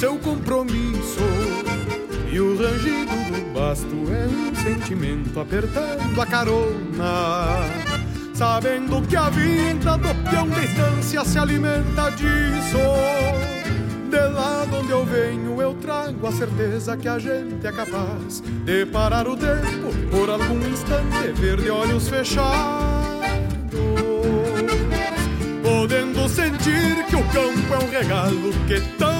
seu compromisso. E o rangido do basto é um sentimento apertando a carona. Sabendo que a vida do peão de distância se alimenta disso. De lá de onde eu venho, eu trago a certeza que a gente é capaz de parar o tempo por algum instante, ver de olhos fechados. Podendo sentir que o campo é um regalo que faz,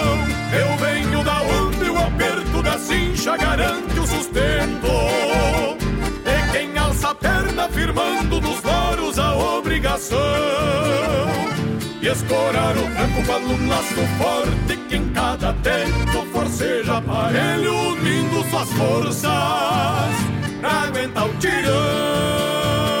Eu venho da onde o aperto da cincha garante o sustento. De quem alça a perna firmando nos loros a obrigação e escorar o tranco para um laço forte que em cada tempo forceja aparelho unindo suas forças pra aguentar o tirão.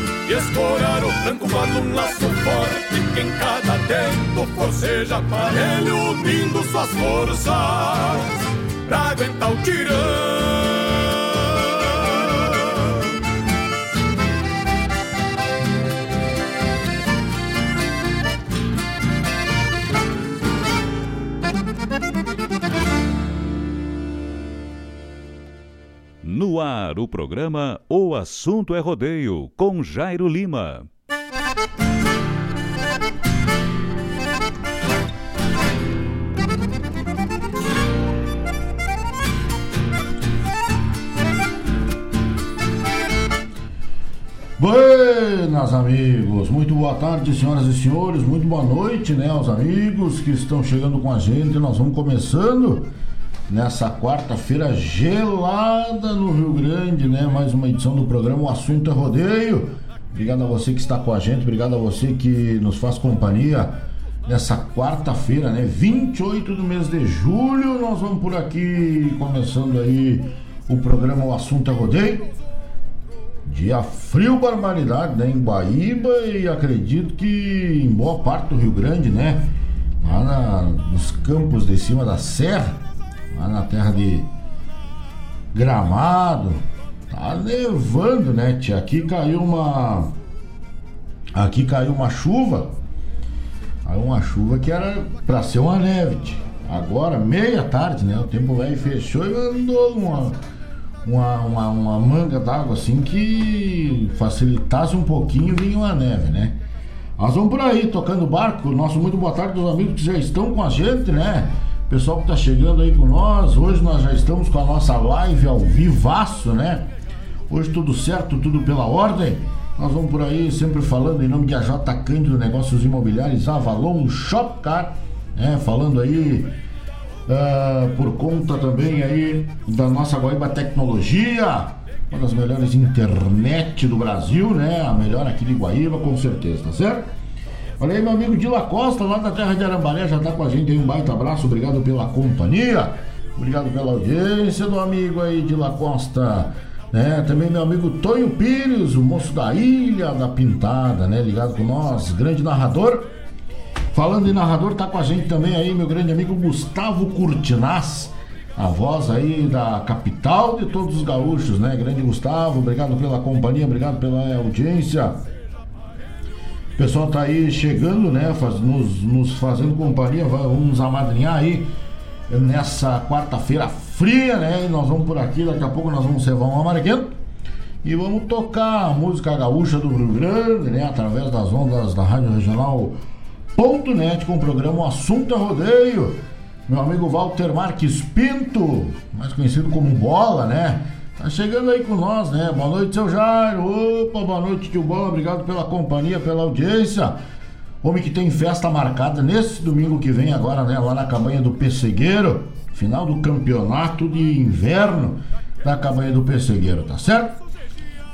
Escorar o tranco quando um laço forte que em cada tempo forceja aparelho unindo suas forças pra aguentar o tirão. No ar, o programa O Assunto é Rodeio, com Jairo Lima. Buenas amigos, muito boa tarde senhoras e senhores, muito boa noite né aos amigos que estão chegando com a gente, nós vamos começando nessa quarta-feira gelada no Rio Grande, né, mais uma edição do programa O Assunto é Rodeio, obrigado a você que está com a gente, obrigado a você que nos faz companhia nessa quarta-feira, né, 28 do mês de julho, nós vamos por aqui começando aí o programa O Assunto é Rodeio, Dia frio, barbaridade, né? Em Guaíba e acredito que em boa parte do Rio Grande, né? Lá na, nos campos de cima da serra, lá na terra de Gramado, tá nevando, né, tia? Aqui caiu uma. Aqui caiu uma chuva. Caiu uma chuva que era pra ser uma neve, tia. Agora, meia tarde, né? O tempo velho fechou e andou uma uma, uma, uma manga d'água assim que facilitasse um pouquinho vinha uma neve, né? Nós vamos por aí tocando barco. Nosso muito boa tarde dos amigos que já estão com a gente, né? Pessoal que está chegando aí com nós. Hoje nós já estamos com a nossa live ao vivaço, né? Hoje tudo certo, tudo pela ordem. Nós vamos por aí sempre falando em nome de AJ Cândido Negócios Imobiliários Avalon Shopcar, né? Falando aí uh, por conta também aí da nossa Guaíba Tecnologia, uma das melhores internet do Brasil, né? A melhor aqui de Guaíba, com certeza, tá certo? Olha aí, meu amigo Dila Costa, lá da terra de Arambaré, já tá com a gente aí. Um baita abraço, obrigado pela companhia, obrigado pela audiência do amigo aí, Dila Costa. Né? Também meu amigo Tonho Pires, o moço da Ilha da Pintada, né? Ligado com nós, grande narrador. Falando em narrador, tá com a gente também aí meu grande amigo Gustavo Curtinaz, a voz aí da capital de todos os gaúchos, né? Grande Gustavo, obrigado pela companhia, obrigado pela audiência. Pessoal tá aí chegando, né? Faz, nos, nos fazendo companhia, vamos nos amadrinhar aí nessa quarta-feira fria, né? E nós vamos por aqui, daqui a pouco nós vamos cevar um amarguento e vamos tocar a música gaúcha do Rio Grande, né? Através das ondas da Rádio Regional net com o programa Assunto é Rodeio. Meu amigo Walter Marques Pinto, mais conhecido como Bola, né? Tá chegando aí com nós, né? Boa noite, seu Jairo. Opa, boa noite, tio Bola. Obrigado pela companhia, pela audiência. Homem que tem festa marcada nesse domingo que vem agora, né? Lá na cabanha do Pessegueiro. Final do campeonato de inverno da cabanha do Pessegueiro, tá certo?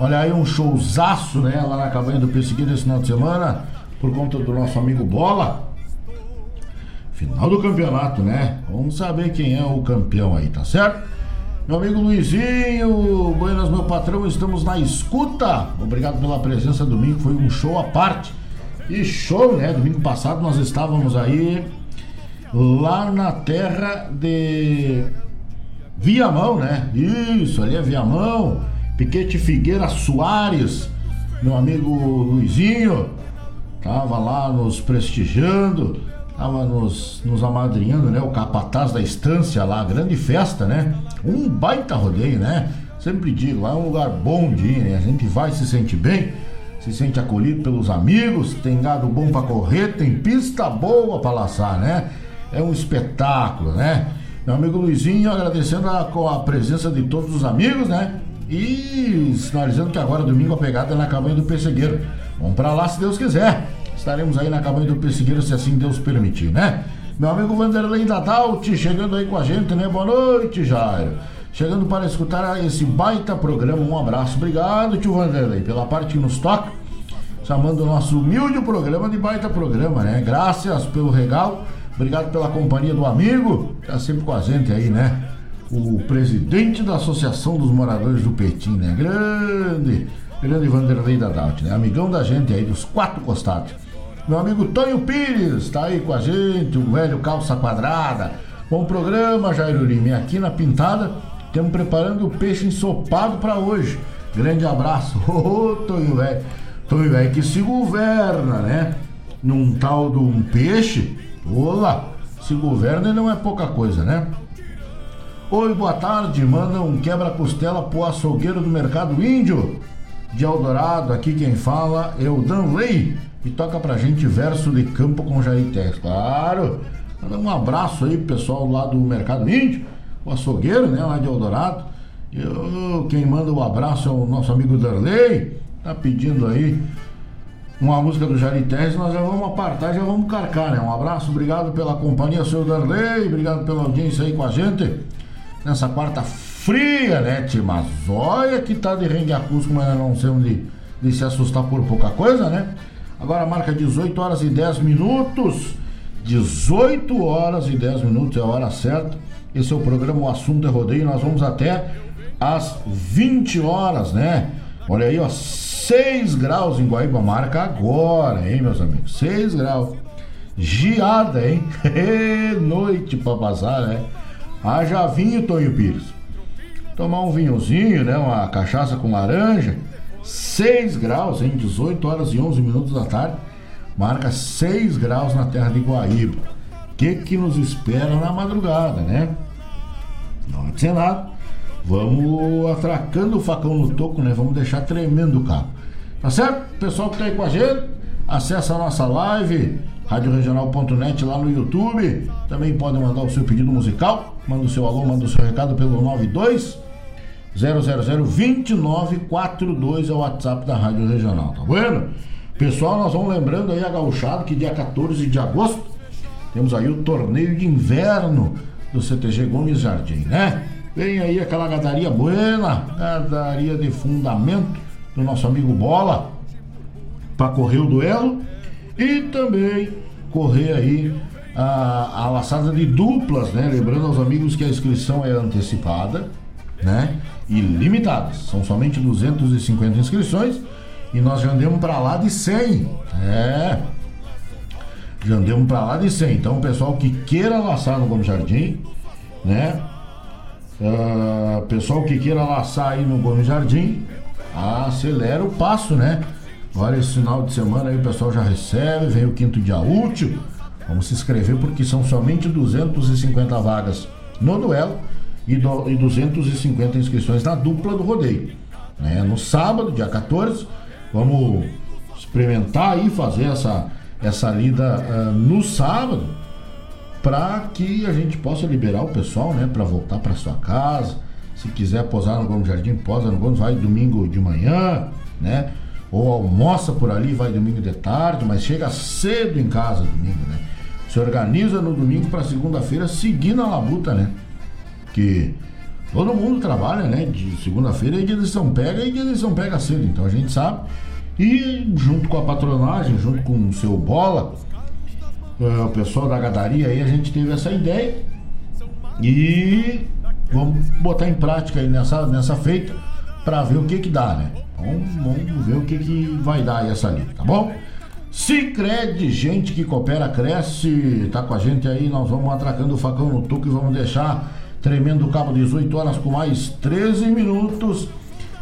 Olha aí um showzaço, né? Lá na cabanha do Pessegueiro esse final de semana por conta do nosso amigo Bola. Final do campeonato, né? Vamos saber quem é o campeão aí, tá certo? Meu amigo Luizinho, buenas, meu patrão, estamos na escuta. Obrigado pela presença domingo, foi um show à parte. E show, né? Domingo passado nós estávamos aí lá na terra de Viamão, né? Isso, ali é Viamão. Piquete Figueira Soares, meu amigo Luizinho. Tava lá nos prestigiando, tava nos, nos amadrinhando, né? O capataz da estância lá, grande festa, né? Um baita rodeio, né? Sempre digo, é um lugar bom de ir, né? A gente vai se sente bem, se sente acolhido pelos amigos, tem gado bom para correr, tem pista boa para laçar, né? É um espetáculo, né? Meu amigo Luizinho agradecendo a, a presença de todos os amigos, né? E sinalizando que agora domingo a pegada é na cabanha do Pessegueiro. Vamos para lá se Deus quiser. Estaremos aí na cabanha do Pessegueiro se assim Deus permitir, né? Meu amigo Vanderlei Dadalt chegando aí com a gente, né? Boa noite, Jairo. Chegando para escutar esse baita programa. Um abraço. Obrigado, tio Vanderlei, pela parte que nos toca. Chamando o nosso humilde programa de baita programa, né? Graças pelo regalo. Obrigado pela companhia do amigo. Tá sempre com a gente aí, né? O presidente da Associação dos Moradores do Petim, né? Grande grande Vanderlei da Dalt, né? Amigão da gente aí dos quatro costados. Meu amigo Tonho Pires está aí com a gente, o velho calça quadrada. Bom programa, Jairo Lima. aqui na Pintada, estamos preparando o peixe ensopado para hoje. Grande abraço. Ô, oh, Tonho velho. Tonho velho que se governa, né? Num tal de um peixe. Olá, se governa não é pouca coisa, né? Oi, boa tarde. Manda um quebra-costela pro açougueiro do Mercado Índio de Eldorado. Aqui quem fala é o Danley e toca pra gente verso de campo com Jair Tex. Claro, manda um abraço aí pro pessoal lá do Mercado Índio, o açougueiro, né, lá de Eldorado. Eu, quem manda o um abraço é o nosso amigo Danley. tá pedindo aí uma música do Jari Terres, nós já vamos apartar, já vamos carcar, né? Um abraço, obrigado pela companhia, seu Darley, obrigado pela audiência aí com a gente nessa quarta fria, né, tia? Mas olha que tá de rengue acústico, mas não sei onde de se assustar por pouca coisa, né? Agora marca 18 horas e 10 minutos. 18 horas e 10 minutos é a hora certa. Esse é o programa O Assunto é Rodeio. Nós vamos até às 20 horas, né? Olha aí, ó, 6 graus em Guaíba, marca agora, hein, meus amigos? 6 graus. Geada, hein? Noite pra passar, né? Haja vinho, Tonho Pires. Tomar um vinhozinho, né? Uma cachaça com laranja. 6 graus, em 18 horas e 11 minutos da tarde. Marca 6 graus na terra de Guaíba. O que, que nos espera na madrugada, né? Não vai ser nada. Vamos atracando o facão no toco, né? Vamos deixar tremendo o carro. Tá certo? Pessoal que tá aí com a gente, acessa a nossa live, radioregional.net lá no YouTube. Também pode mandar o seu pedido musical. Manda o seu alô, manda o seu recado pelo 92 0002942 é o WhatsApp da Rádio Regional, tá vendo? Pessoal, nós vamos lembrando aí a gauchada que dia 14 de agosto temos aí o torneio de inverno do CTG Gomes Jardim, né? Vem aí aquela gadaria buena, gadaria de fundamento do nosso amigo Bola para correr o duelo e também correr aí a, a laçada de duplas, né? Lembrando aos amigos que a inscrição é antecipada, né? Limitadas. São somente 250 inscrições e nós já andamos para lá de 100. É. Já andamos para lá de 100. Então, o pessoal que queira laçar no Gomes Jardim, né? Uh, pessoal que queira laçar aí no Gomes Jardim, acelera o passo, né? Agora esse final de semana aí o pessoal já recebe, vem o quinto dia útil. Vamos se inscrever porque são somente 250 vagas no duelo e, do, e 250 inscrições na dupla do rodeio. Né? No sábado, dia 14, vamos experimentar aí fazer essa, essa lida uh, no sábado para que a gente possa liberar o pessoal, né, para voltar para sua casa. Se quiser posar no Gomes Jardim, posa no Gomes, vai domingo de manhã, né? Ou almoça por ali, vai domingo de tarde, mas chega cedo em casa domingo, né? Se organiza no domingo para segunda-feira seguir na labuta, né? Que todo mundo trabalha, né? De segunda-feira é dia de São Pega e dia de São Pega cedo, então a gente sabe. E junto com a patronagem, junto com o seu bola, uh, o pessoal da gadaria aí, a gente teve essa ideia e vamos botar em prática aí nessa, nessa feita para ver o que que dá, né? Vamos, vamos ver o que que vai dar aí essa lista, tá bom? Se crede, gente que coopera, cresce, tá com a gente aí, nós vamos atracando o facão no tuco e vamos deixar tremendo cabo 18 horas com mais 13 minutos.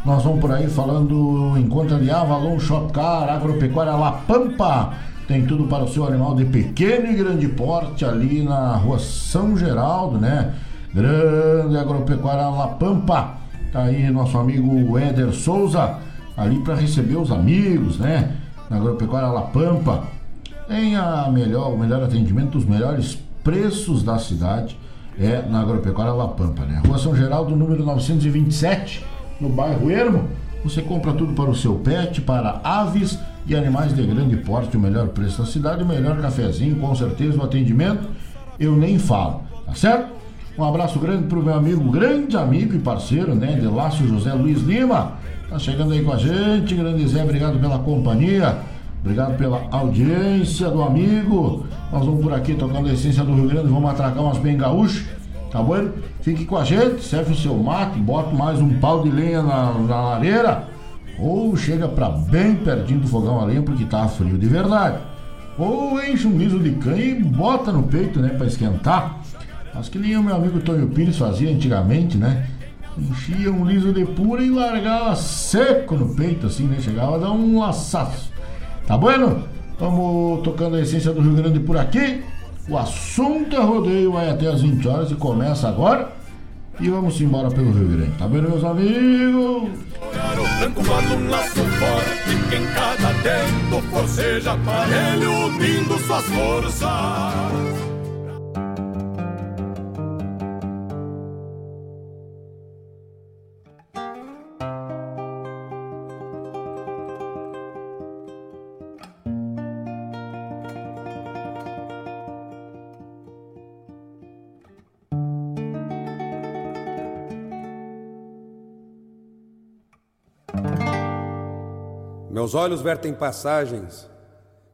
Nós vamos por aí falando em conta de Avalon Shopcar, Agropecuária La Pampa tem tudo para o seu animal de pequeno e grande porte ali na rua São Geraldo, né? Grande Agropecuária La Pampa. Tá aí nosso amigo Éder Souza, ali para receber os amigos, né? Na Agropecuária La Pampa. Tem a melhor, o melhor atendimento, os melhores preços da cidade é na Agropecuária La Pampa, né? Rua São Geraldo, número 927, no bairro Ermo. Você compra tudo para o seu pet, para aves e animais de grande porte, o melhor preço da cidade, o melhor cafezinho, com certeza o atendimento, eu nem falo, tá certo? Um abraço grande pro meu amigo, grande amigo e parceiro, né, de Lácio José Luiz Lima, tá chegando aí com a gente, grande Zé, obrigado pela companhia, obrigado pela audiência do amigo, nós vamos por aqui tocando a essência do Rio Grande, vamos atracar umas bem gaúchas, tá bom? Fique com a gente, serve o seu mate, bota mais um pau de lenha na, na lareira, ou chega para bem pertinho do fogão a lenha porque tá frio de verdade. Ou enche um liso de canha e bota no peito, né, para esquentar. Mas que nem o meu amigo Tonho Pires fazia antigamente, né? Enchia um liso de pura e largava seco no peito, assim, né? Chegava a dar um laçaço. Tá bueno? Vamos tocando a essência do Rio Grande por aqui. O assunto é rodeio, vai até as 20 horas e começa agora. E vamos embora pelo Rio Grande. Tá vendo, meus amigos? cada forceja ele unindo suas forças. Meus olhos vertem passagens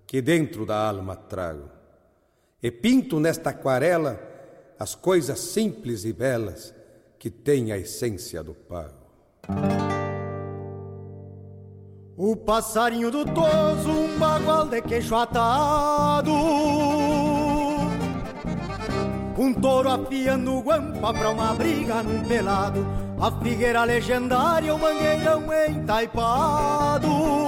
que dentro da alma trago. E pinto nesta aquarela as coisas simples e belas que têm a essência do pago. O passarinho do toso, um bagual de queixo atado Um touro afiando guampa pra uma briga num pelado A figueira legendária, o mangueirão entaipado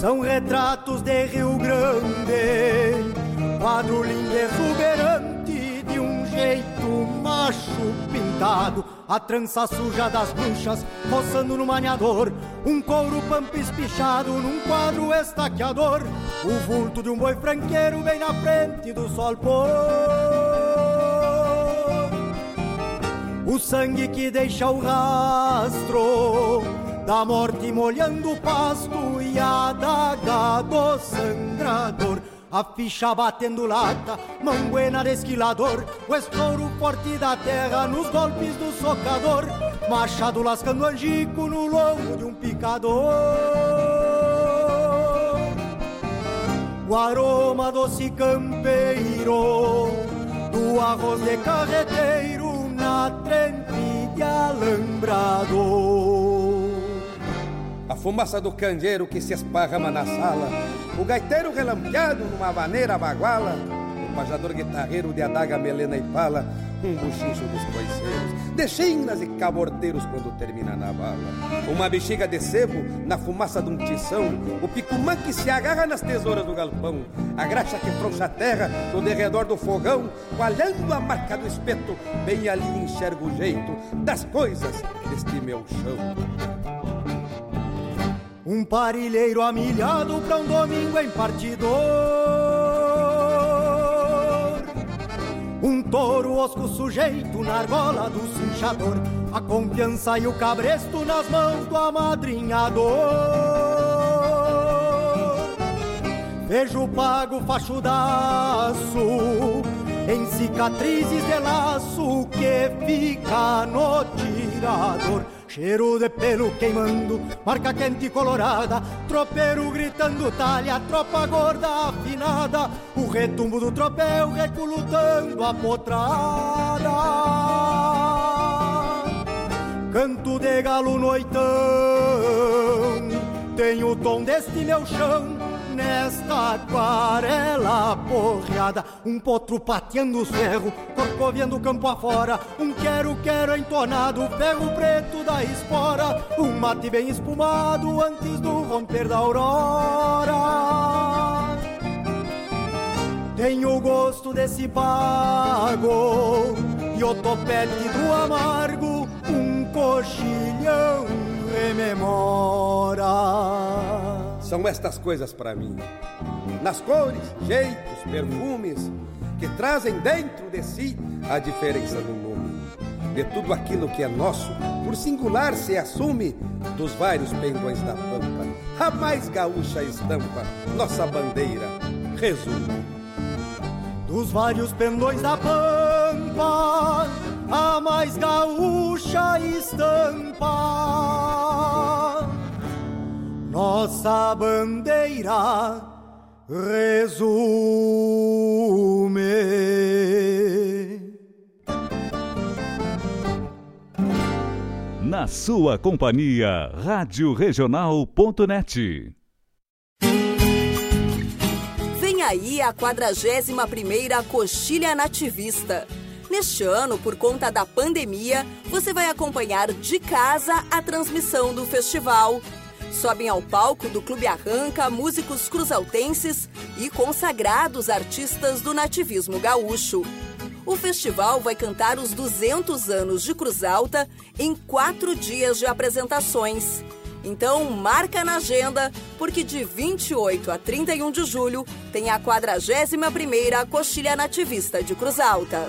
São retratos de Rio Grande. Quadro lindo exuberante de um jeito macho pintado. A trança suja das bruxas roçando no maniador, um couro pampa espichado num quadro estaqueador, o vulto de um boi franqueiro bem na frente do sol pôr. O sangue que deixa o rastro da morte molhando o pasto e a daga do sangrador a ficha batendo lata, manguena de esquilador, o estouro forte da terra nos golpes do socador, machado lascando angico no lombo de um picador. O aroma doce campeiro do arroz de carreteiro na trempe de alambrador. A fumaça do candeeiro que se esparrama na sala, o gaiteiro relampeado numa vaneira baguala, o pajador guitarreiro de adaga, melena e pala, um buchincho dos coiceiros, de chinas e cabordeiros quando termina na bala. Uma bexiga de sebo na fumaça de um tição, o picumã que se agarra nas tesouras do galpão, a graxa que frouxa a terra no derredor do fogão, coalhando a marca do espeto, bem ali enxergo o jeito das coisas deste meu chão. Um parilheiro amilhado pra um domingo em partidor. Um touro osco sujeito na argola do cinchador A confiança e o cabresto nas mãos do amadrinhador. Vejo pago fachudaço Em cicatrizes de laço que fica no tirador Cheiro de pelo queimando, marca quente e colorada, tropeiro gritando talha, tropa gorda afinada, o retumbo do tropel reculutando a potrada. Canto de galo noitão, tem o tom deste meu chão, nesta aquarela porreada. Um potro pateando os ferros, corcoviando campo afora. Um quero-quero entonado, ferro preto da espora. Um mate bem espumado antes do romper da aurora. Tenho o gosto desse pago e o topete do amargo, um coxilhão rememora. São estas coisas para mim. Nas cores, jeitos, perfumes, que trazem dentro de si a diferença do nome. De tudo aquilo que é nosso, por singular se assume, dos vários pendões da pampa, a mais gaúcha estampa, nossa bandeira, resume. Dos vários pendões da pampa, a mais gaúcha estampa nossa bandeira resume. Na sua companhia, Rádio Regional.net. Vem aí a 41ª Coxilha Nativista. Neste ano, por conta da pandemia, você vai acompanhar de casa a transmissão do festival Sobem ao palco do Clube Arranca músicos cruzaltenses e consagrados artistas do nativismo gaúcho. O festival vai cantar os 200 anos de Cruz Alta em quatro dias de apresentações. Então marca na agenda, porque de 28 a 31 de julho tem a 41ª Coxilha Nativista de Cruz Alta.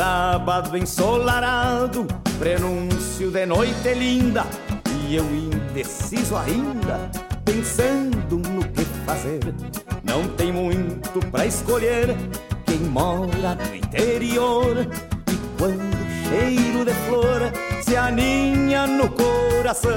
Sábado ensolarado, prenúncio de noite linda, e eu indeciso ainda, pensando no que fazer. Não tem muito pra escolher, quem mora no interior, e quando cheiro de flor se aninha no coração.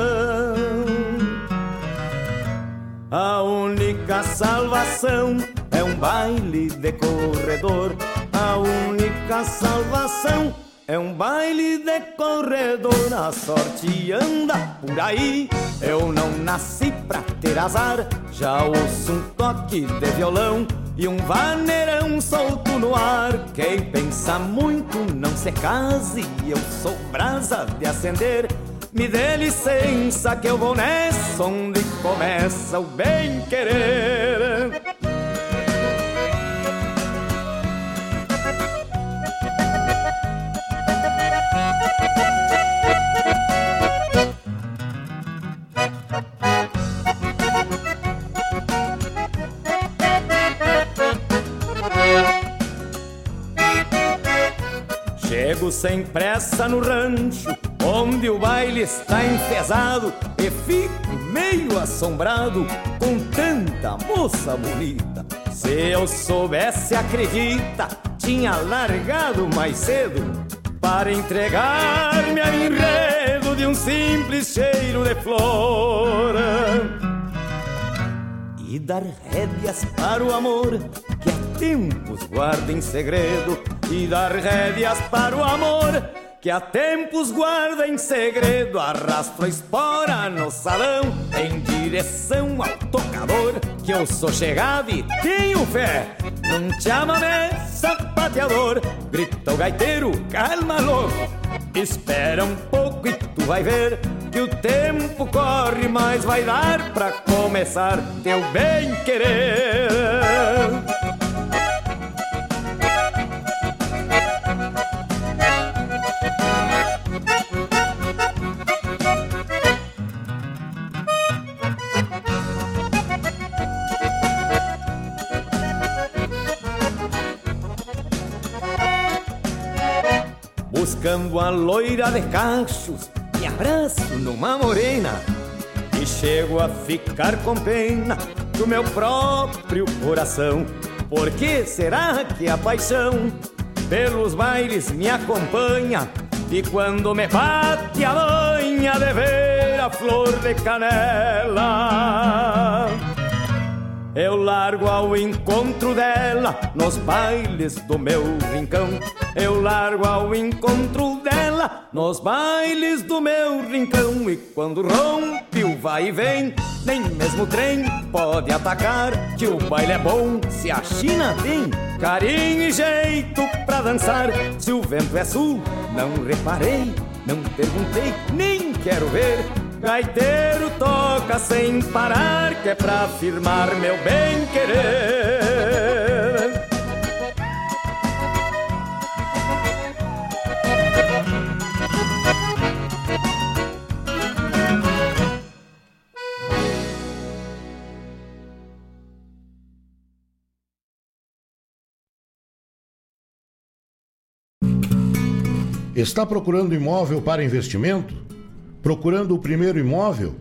A única salvação é um baile de corredor. A única salvação é um baile de corredor. A sorte anda por aí. Eu não nasci pra ter azar. Já ouço um toque de violão e um vaneirão solto no ar. Quem pensa muito não se case. Eu sou brasa de acender. Me dê licença que eu vou nessa onde começa o bem querer. Chego sem pressa no rancho, onde o baile está enfesado, e fico meio assombrado com tanta moça bonita. Se eu soubesse, acredita, tinha largado mais cedo para entregar-me ao enredo de um simples cheiro de flor e dar rédeas para o amor que tempos guarda em segredo e dar rédeas para o amor. Que há tempos guarda em segredo arrastro a espora no salão em direção ao tocador que eu sou chegado e tenho fé. Não te chamamé sapateador grita o gaiteiro calma louco. Espera um pouco e tu vai ver que o tempo corre, mas vai dar pra começar teu bem querer. Buscando a loira de cachos me abraço numa morena e chego a ficar com pena do meu próprio coração. Por que será que a paixão pelos bailes me acompanha? E quando me bate a manha de ver a flor de canela, eu largo ao encontro dela nos bailes do meu rincão. Eu largo ao encontro dela nos bailes do meu rincão. E quando rompe o vai e vem, nem mesmo o trem pode atacar. Que o baile é bom se a China tem carinho e jeito pra dançar. Se o vento é sul, não reparei, não perguntei, nem quero ver. Gaiteiro toca sem parar, que é pra afirmar meu bem querer. Está procurando imóvel para investimento? Procurando o primeiro imóvel?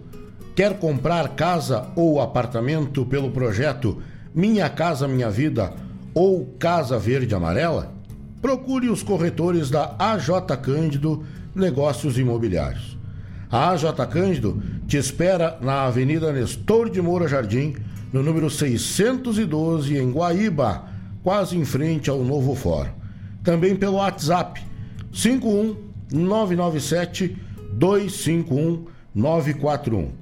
Quer comprar casa ou apartamento pelo projeto Minha Casa Minha Vida ou Casa Verde Amarela? Procure os corretores da AJ Cândido Negócios Imobiliários. A AJ Cândido te espera na Avenida Nestor de Moura Jardim, no número 612, em Guaíba, quase em frente ao Novo Fórum. Também pelo WhatsApp 51 997 251 941.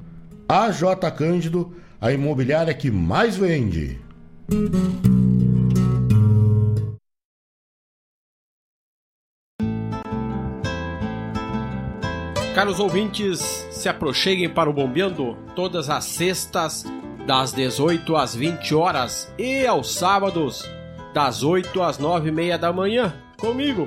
AJ Cândido, a imobiliária que mais vende. Caros ouvintes, se aproxeguem para o Bombeando todas as sextas, das 18 às 20 horas e aos sábados, das 8 às 9 e meia da manhã, comigo,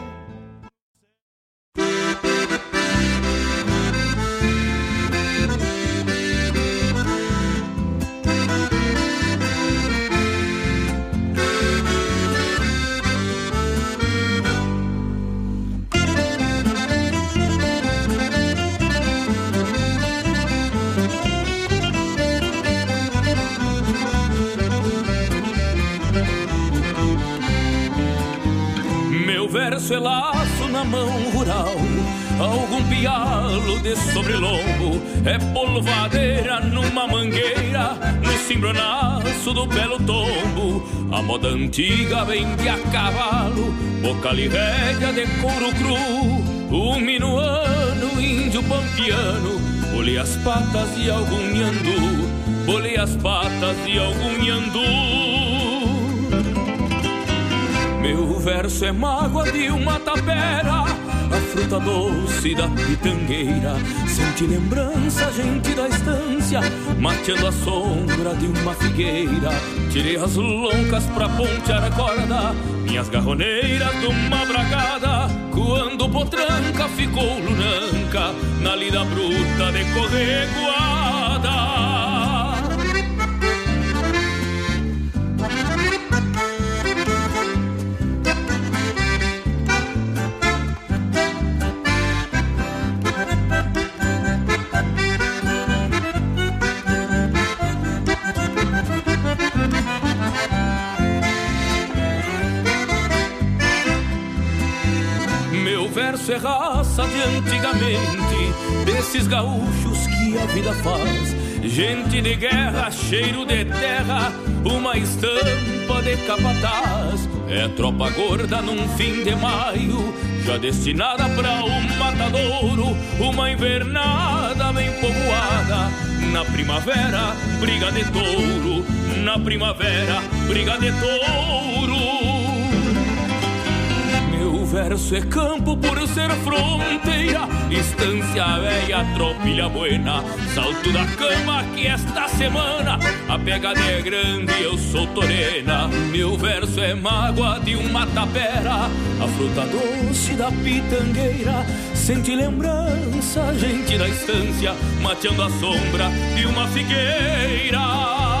Verso é laço na mão rural. Algum pialo de sobrelombo É polvadeira numa mangueira No cimbronaço do belo tombo. A moda antiga vem de a cavalo Bocal e rédea de couro cru. O minuano, índio pampiano Bolei as patas de algum nhandu Bolei as patas de algum nhandu meu verso é mágoa de uma tapera, a fruta doce da pitangueira. Sente lembrança, gente da estância, mateando a sombra de uma figueira. Tirei as loncas pra pontear a corda, minhas garroneiras de uma bragada. Quando potranca ficou lunanca, na lida bruta de correguada. É raça de antigamente, desses gaúchos que a vida faz. Gente de guerra, cheiro de terra, uma estampa de capataz. É tropa gorda num fim de maio, já destinada pra um matadouro. Uma invernada bem povoada, na primavera, briga de touro. Na primavera, briga de touro verso é campo por ser fronteira, estância velha, tropilha buena, salto da cama que esta semana a pegada é grande eu sou torena. Meu verso é mágoa de uma tapera, a fruta doce da pitangueira, sente lembrança, gente da estância, mateando a sombra de uma figueira.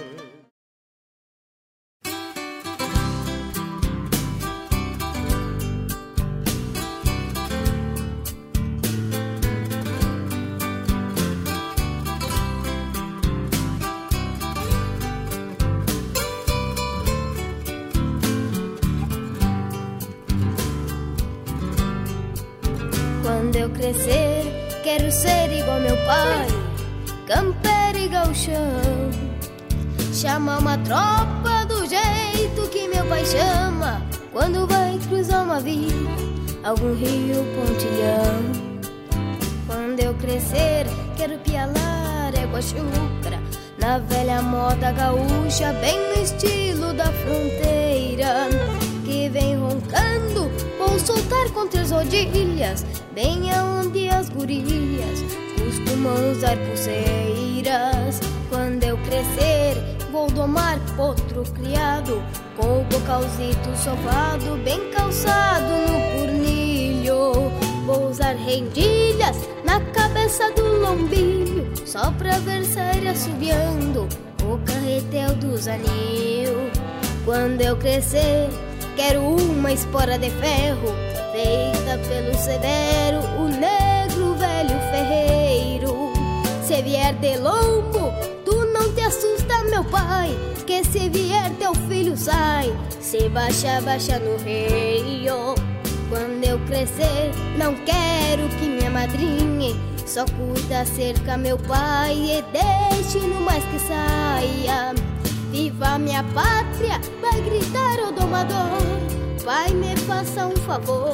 Quando eu crescer, quero ser igual meu pai, campeiro e galchão. Chamar uma tropa do jeito que meu pai chama, quando vai cruzar uma via, algum rio pontilhão. Quando eu crescer, quero pialar égua chucra, na velha moda gaúcha, bem no estilo da fronteira, que vem roncando Vou soltar com três rodilhas, bem aonde as gurias costumam usar pulseiras. Quando eu crescer, vou domar potro criado, com o bocalzito sovado, bem calçado no cornilho. Vou usar rendilhas na cabeça do lombilho, só pra ver sair assobiando o carretel dos anil. Quando eu crescer, Quero uma espora de ferro, feita pelo severo, o negro velho ferreiro. Se vier de lombo, tu não te assusta, meu pai, que se vier teu filho sai, se baixa, baixa no rio. Quando eu crescer, não quero que minha madrinha só cuida cerca meu pai e deixe no mais que saia. Viva minha pátria, vai gritar o domador. Pai, me faça um favor,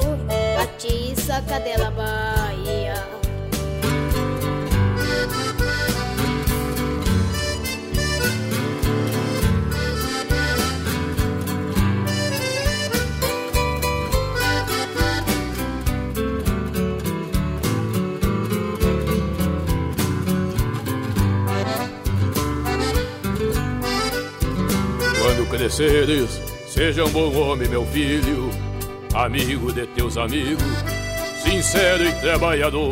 atiça a cadela Bahia. Quando cresceres, seja um bom homem, meu filho, amigo de teus amigos, sincero e trabalhador.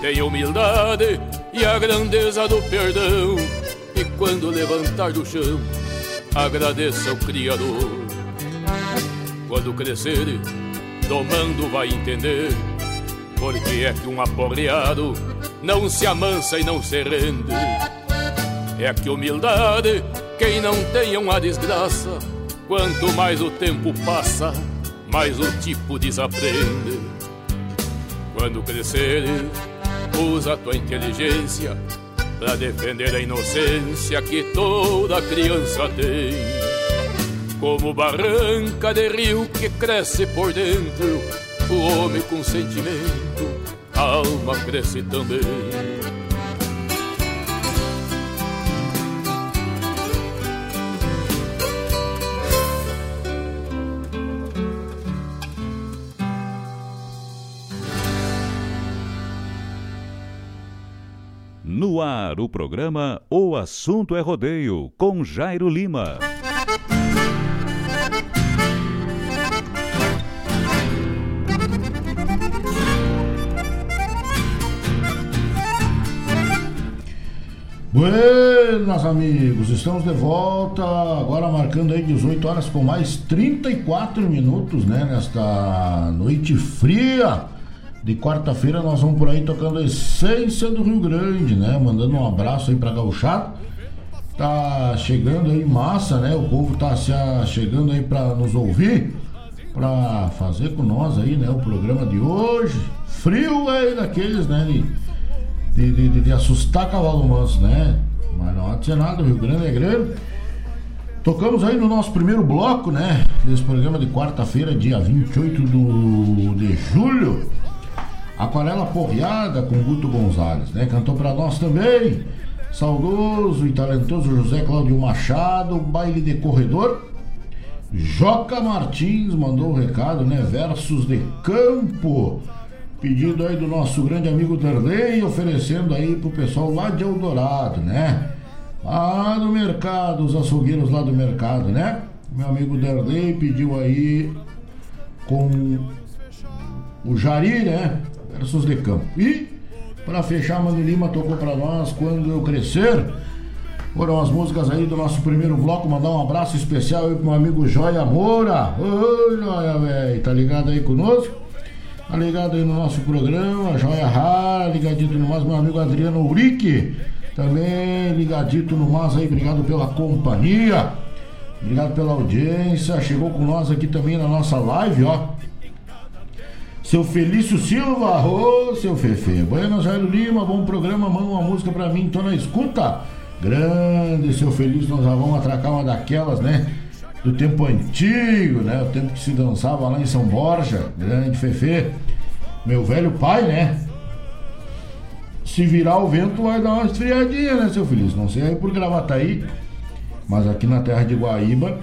Tenha humildade e a grandeza do perdão, e quando levantar do chão, agradeça ao Criador. Quando crescer, domando vai entender, porque é que um aporreado não se amansa e não se rende. É que humildade, quem não tem uma desgraça, quanto mais o tempo passa, mais o tipo desaprende. Quando crescer, usa a tua inteligência para defender a inocência que toda criança tem. Como barranca de rio que cresce por dentro, o homem com sentimento, a alma cresce também. Ar, o programa O Assunto é Rodeio, com Jairo Lima. Buenas amigos, estamos de volta, agora marcando aí 18 horas com mais 34 minutos, né, nesta noite fria de quarta-feira nós vamos por aí tocando a essência do Rio Grande, né, mandando um abraço aí pra gauchada, tá chegando aí massa, né, o povo tá se a- chegando aí pra nos ouvir, pra fazer com nós aí, né, o programa de hoje, frio aí daqueles, né, de de, de, de- assustar cavalo manso, né? Mas não ser nada, o Rio Grande é grande. Tocamos aí no nosso primeiro bloco, né? Desse programa de quarta-feira, dia 28 do, de julho. Aquarela Porreada com Guto Gonzalez, né? Cantou pra nós também. Saudoso e talentoso José Cláudio Machado, baile de corredor. Joca Martins mandou o recado, né? Versos de campo. Pedido aí do nosso grande amigo Darley, oferecendo aí pro pessoal lá de Eldorado, né? Lá do mercado, os açougueiros lá do mercado, né? Meu amigo Darley pediu aí com o Jari, né? Versus de campo. E, para fechar, Mano Lima tocou para nós quando eu crescer. Foram as músicas aí do nosso primeiro bloco. Mandar um abraço especial aí pro meu amigo Joia Moura. Ô, Joia, velho. Tá ligado aí conosco? Tá ligado aí no nosso programa. Joia Rara, ligadito no mais, meu amigo Adriano Urique. Também ligadito no mais aí. Obrigado pela companhia. Obrigado pela audiência. Chegou com nós aqui também na nossa live, ó. Seu Felício Silva, ô seu Fefe. Buenas Jairo Lima, bom programa, manda uma música pra mim, tô na escuta. Grande, seu Felício, nós já vamos atracar uma daquelas, né? Do tempo antigo, né? O tempo que se dançava lá em São Borja. Grande Fefe. Meu velho pai, né? Se virar o vento vai dar uma esfriadinha, né, seu Felício? Não sei aí por Gravataí, mas aqui na terra de Guaíba,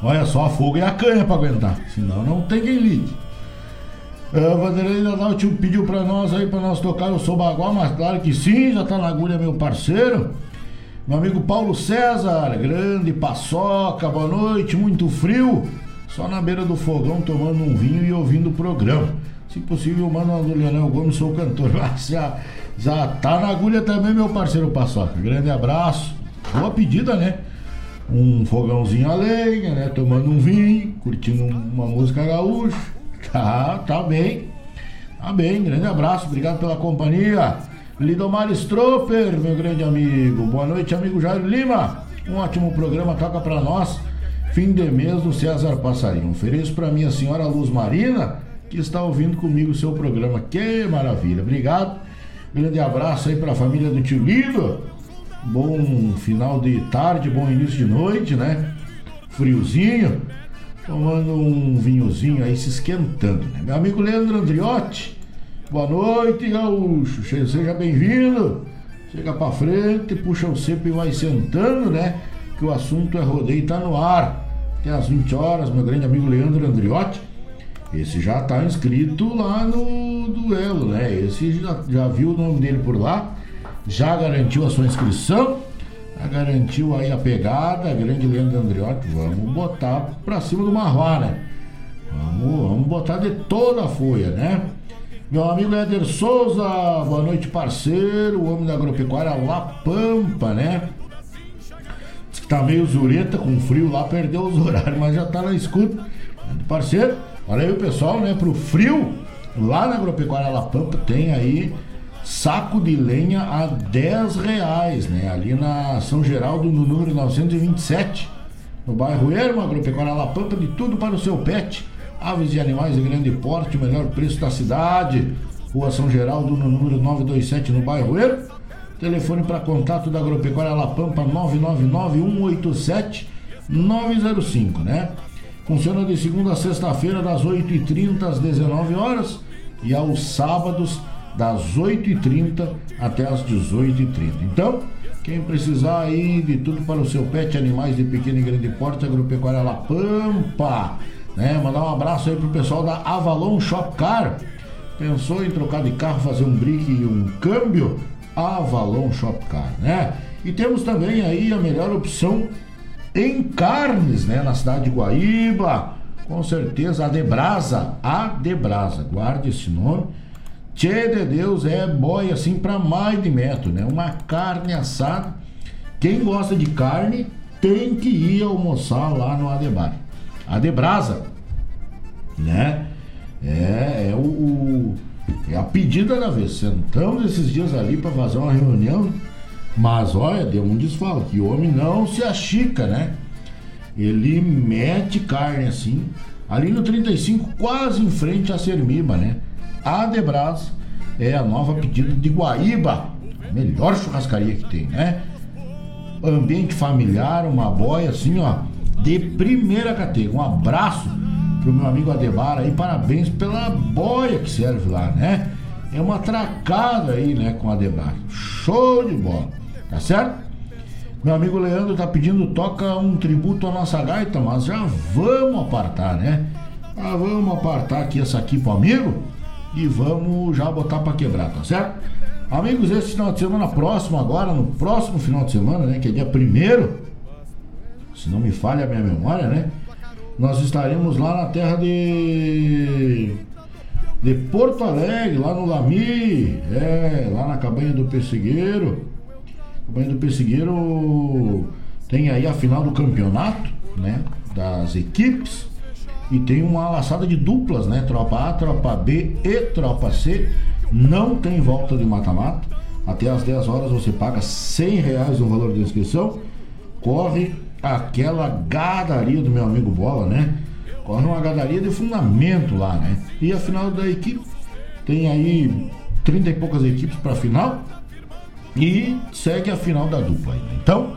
olha só a fogo e a canha pra aguentar. Senão não tem quem ligue. Uh, Vanderlei Nadal te pediu pra nós aí, pra nós tocar o Sou Bagual, mas claro que sim, já tá na agulha, meu parceiro. Meu amigo Paulo César, grande paçoca, boa noite, muito frio. Só na beira do fogão tomando um vinho e ouvindo o programa. Se possível, manda do Leonel Gomes, sou cantor. Mas já, já tá na agulha também, meu parceiro paçoca. Grande abraço. Boa pedida, né? Um fogãozinho a lenha, né? Tomando um vinho, curtindo uma música gaúcha. Tá, tá bem. Tá bem, grande abraço, obrigado pela companhia. Lidomar Stroper, meu grande amigo. Boa noite, amigo Jair Lima. Um ótimo programa, toca pra nós. Fim de mês do César Passarinho. Ofereço pra minha senhora Luz Marina, que está ouvindo comigo o seu programa. Que maravilha, obrigado. Grande abraço aí pra família do tio Lido. Bom final de tarde, bom início de noite, né? Friozinho tomando um vinhozinho aí, se esquentando. Né? Meu amigo Leandro Andriotti, boa noite, gaúcho. Seja bem-vindo. Chega pra frente, puxa o cepo e vai sentando, né? Que o assunto é rodeio tá no ar. Até às 20 horas, meu grande amigo Leandro Andriotti. Esse já tá inscrito lá no duelo, né? Esse já, já viu o nome dele por lá, já garantiu a sua inscrição garantiu aí a pegada, grande Leandro Andriotti, vamos botar pra cima do Marvá, né? Vamos, vamos botar de toda a folha, né? Meu amigo Éder Souza, boa noite, parceiro, o homem da agropecuária La Pampa, né? Diz que tá meio zureta, com frio lá, perdeu os horários, mas já tá na escuta. Parceiro, olha aí o pessoal, né? Pro frio, lá na agropecuária La Pampa tem aí saco de lenha a 10 reais, né? Ali na São Geraldo, no número 927, no bairro Ermo, Agropecuária La Pampa, de tudo para o seu pet. Aves e animais de grande porte, o melhor preço da cidade. Rua São Geraldo, no número 927, no bairro Ermo. Telefone para contato da Agropecuária La Pampa, 999-187-905, né? Funciona de segunda a sexta-feira, das 8h30 às 19 horas e aos sábados, das 8h30 até as 18h30. Então, quem precisar aí de tudo para o seu pet, animais de pequeno e grande porte, agropecuária La Pampa, né? Mandar um abraço aí pro pessoal da Avalon Shop Car. Pensou em trocar de carro, fazer um brique e um câmbio? Avalon Shop Car, né? E temos também aí a melhor opção em carnes, né? Na cidade de Guaíba, com certeza a Debrasa, a Debrasa, guarde esse nome Tchê de Deus é boia assim para mais de metro, né? Uma carne assada. Quem gosta de carne tem que ir almoçar lá no Adebar. Adebrasa, né? É, é o, o, é a pedida da vez. Sentamos esses dias ali para fazer uma reunião, mas olha, deu um desfalo, que o homem não se achica, né? Ele mete carne assim, ali no 35, quase em frente à Sermiba, né? Adebras é a nova pedida de Guaíba, melhor churrascaria que tem, né? Ambiente familiar, uma boia assim, ó, de primeira categoria. Um abraço pro meu amigo Adebar aí, parabéns pela boia que serve lá, né? É uma tracada aí, né, com a Adebar. Show de bola, tá certo? Meu amigo Leandro tá pedindo toca um tributo à nossa gaita, mas já vamos apartar, né? Já vamos apartar aqui essa aqui pro amigo e vamos já botar para quebrar, tá certo? Amigos, esse final de semana próximo agora, no próximo final de semana, né, que é dia primeiro, se não me falha a minha memória, né? Nós estaremos lá na terra de de Porto Alegre, lá no Lami, é, lá na cabanha do Pessegueiro. Cabanha do Pessegueiro tem aí a final do campeonato, né? Das equipes. E tem uma laçada de duplas, né? Tropa A, Tropa B e Tropa C. Não tem volta de mata-mata. Até às 10 horas você paga 100 reais no valor de inscrição. Corre aquela gadaria do meu amigo Bola, né? Corre uma gadaria de fundamento lá, né? E a final da equipe tem aí 30 e poucas equipes para final e segue a final da dupla. Então,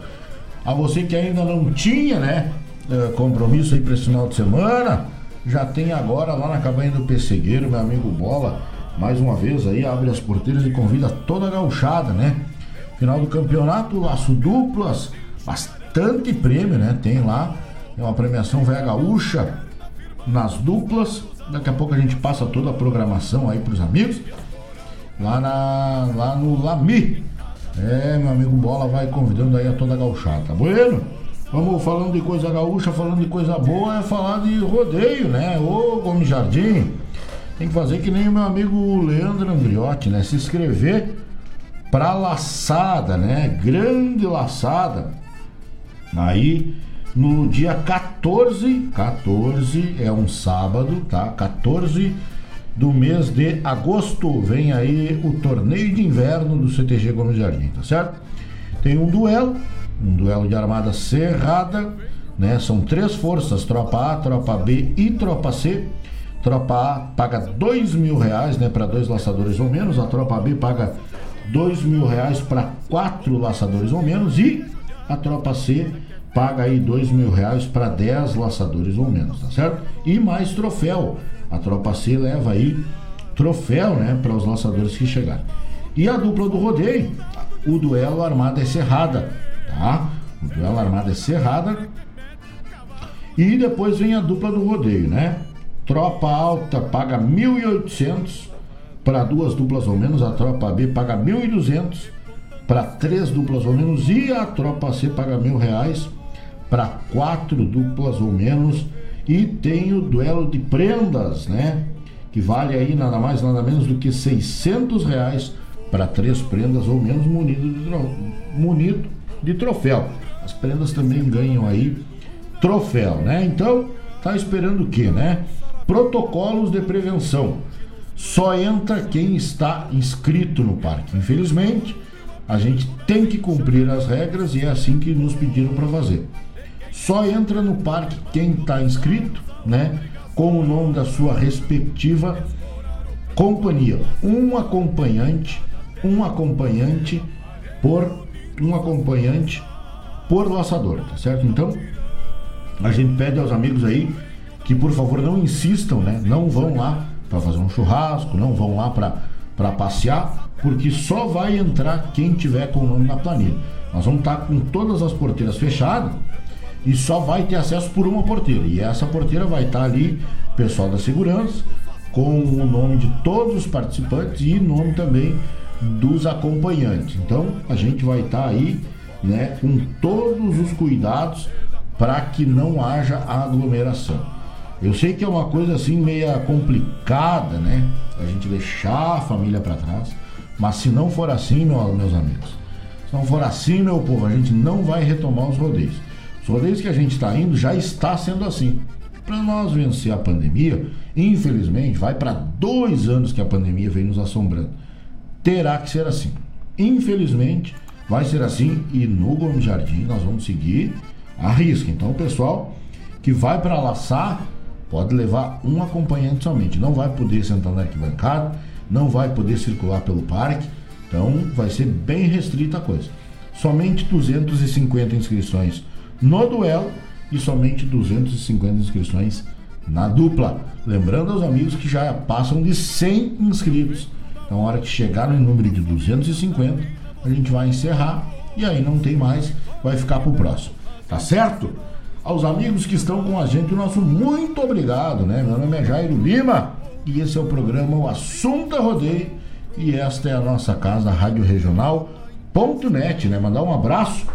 a você que ainda não tinha, né, eh, compromisso aí para esse final de semana, já tem agora lá na cabanha do Pessegueiro, meu amigo Bola, mais uma vez aí abre as porteiras e convida toda a gauchada, né? Final do campeonato, laço duplas, bastante prêmio, né? Tem lá, tem uma premiação velha gaúcha nas duplas. Daqui a pouco a gente passa toda a programação aí pros amigos. Lá, na, lá no Lami. É, meu amigo Bola vai convidando aí a toda a gauchada, tá bueno? Vamos falando de coisa gaúcha, falando de coisa boa, é falar de rodeio, né? Ô Gomes Jardim, tem que fazer que nem o meu amigo Leandro Andriotti, né? Se inscrever pra laçada, né? Grande laçada. Aí no dia 14, 14 é um sábado, tá? 14 do mês de agosto vem aí o torneio de inverno do CTG Gomes Jardim, tá certo? Tem um duelo, um duelo de armada cerrada, né? São três forças, tropa A, tropa B e tropa C. Tropa A paga dois mil reais, né? Para dois laçadores ou menos. A tropa B paga dois mil reais para quatro laçadores ou menos e a tropa C paga aí dois mil reais para 10 laçadores ou menos, tá certo? E mais troféu. A tropa C leva aí troféu, né, para os laçadores que chegarem. E a dupla do rodeio, o duelo armada é cerrada, tá? O duelo armada é cerrada. E depois vem a dupla do rodeio, né? Tropa alta paga 1.800 para duas duplas ou menos, a tropa B paga 1.200 para três duplas ou menos e a tropa C paga mil reais para quatro duplas ou menos. E tem o duelo de prendas, né? Que vale aí nada mais, nada menos do que 600 reais para três prendas ou menos munido de, munido de troféu. As prendas também ganham aí troféu, né? Então, tá esperando o que, né? Protocolos de prevenção. Só entra quem está inscrito no parque. Infelizmente, a gente tem que cumprir as regras e é assim que nos pediram para fazer. Só entra no parque quem está inscrito, né? Com o nome da sua respectiva companhia. Um acompanhante, um acompanhante por um acompanhante por laçador, tá certo? Então, a gente pede aos amigos aí que por favor não insistam, né? Não vão lá para fazer um churrasco, não vão lá para passear, porque só vai entrar quem tiver com o nome na planilha. Nós vamos estar com todas as porteiras fechadas e só vai ter acesso por uma porteira. E essa porteira vai estar ali, pessoal da segurança, com o nome de todos os participantes e nome também dos acompanhantes. Então a gente vai estar aí, né, com todos os cuidados para que não haja aglomeração. Eu sei que é uma coisa assim meia complicada, né? A gente deixar a família para trás, mas se não for assim, meus amigos, se não for assim, meu povo, a gente não vai retomar os rodeios. Os rodeios que a gente está indo já está sendo assim. Para nós vencer a pandemia, infelizmente, vai para dois anos que a pandemia vem nos assombrando. Terá que ser assim. Infelizmente, vai ser assim e no Gomes Jardim nós vamos seguir a risca. Então, o pessoal que vai para laçar pode levar um acompanhante somente. Não vai poder sentar na arquibancada, não vai poder circular pelo parque. Então, vai ser bem restrita a coisa. Somente 250 inscrições no duelo e somente 250 inscrições na dupla. Lembrando aos amigos que já passam de 100 inscritos. Então, a hora que chegar no número de 250, a gente vai encerrar e aí não tem mais, vai ficar para o próximo. Tá certo? Aos amigos que estão com a gente, o nosso muito obrigado, né? Meu nome é Jairo Lima e esse é o programa O Assunto é Rodeio e esta é a nossa casa, Rádio Regional.net, né? Mandar um abraço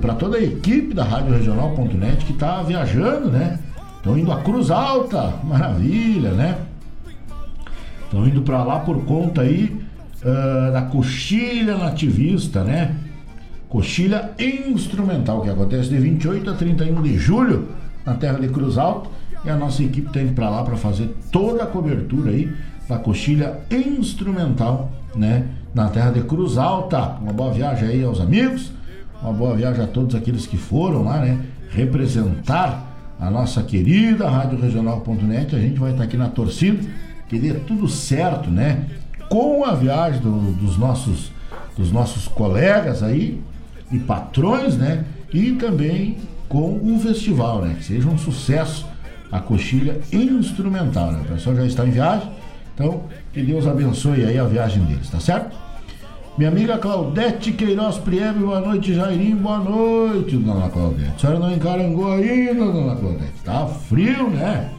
para toda a equipe da Rádio Regional.net que está viajando, né? Estão indo a Cruz Alta, maravilha, né? Estão indo para lá por conta aí uh, da coxilha nativista, né? Coxilha instrumental, que acontece de 28 a 31 de julho na terra de Cruz Alta. E a nossa equipe está indo para lá para fazer toda a cobertura aí da coxilha instrumental, né? Na terra de Cruz Alta. Uma boa viagem aí aos amigos, uma boa viagem a todos aqueles que foram lá, né? Representar a nossa querida Rádio Regional.net. A gente vai estar aqui na torcida, que dê tudo certo, né? Com a viagem do, dos nossos dos nossos colegas aí e patrões, né? E também com o festival, né? Que seja um sucesso a coxilha instrumental, né? O pessoal já está em viagem, então que Deus abençoe aí a viagem deles, tá certo? Minha amiga Claudete Queiroz Priebe, boa noite, Jairinho, boa noite, dona Claudete. A senhora não encarangou ainda, dona Claudete? Tá frio, né?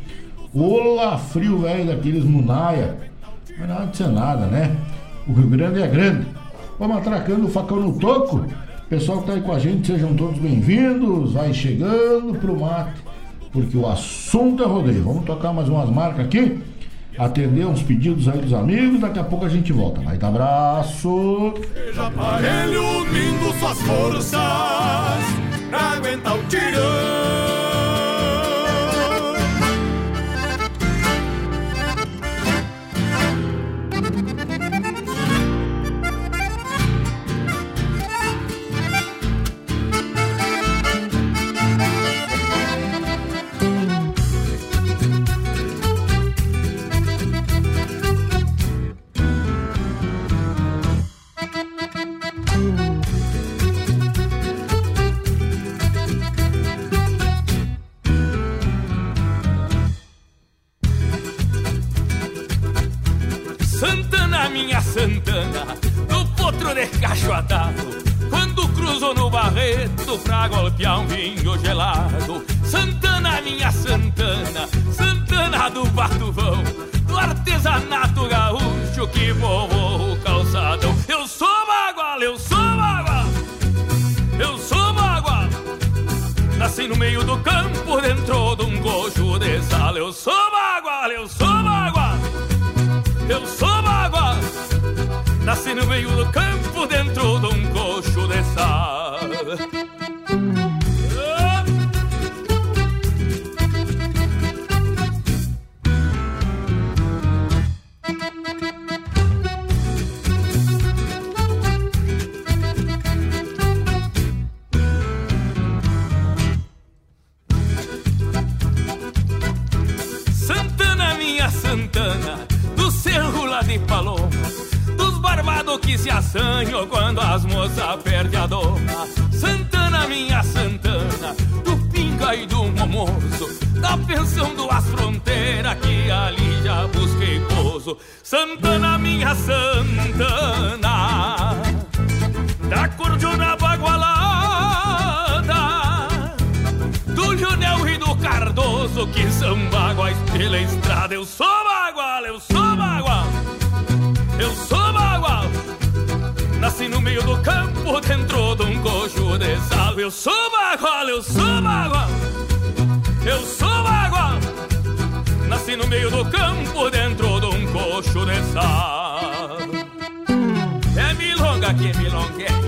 Olá, frio velho daqueles munaia. Mas não ser nada, né? O Rio Grande é grande. Vamos atracando o facão no toco. Pessoal que tá aí com a gente, sejam todos bem-vindos. Vai chegando pro mate, porque o assunto é rodeio. Vamos tocar mais umas marcas aqui atender uns pedidos aí dos amigos, daqui a pouco a gente volta. Vai dar abraço. Seja aparelho unindo suas forças pra aguentar o tirão. Pra golpear um vinho gelado. Santana, minha Santana, Santana do Batuvão, do artesanato gaúcho que voou o calçadão. Eu sou bagual, eu sou bagual, eu sou bagual. Nasci no meio do campo, dentro de um coxo de sala. Eu sou bagual, eu sou bagual, eu sou bagual. Nasci no meio do campo dentro de um dentro de um coxo de sal. Eu sou bagual, eu sou bagual, eu sou bagual. Nasci no meio do campo, dentro de um coxo de sal. É milonga que é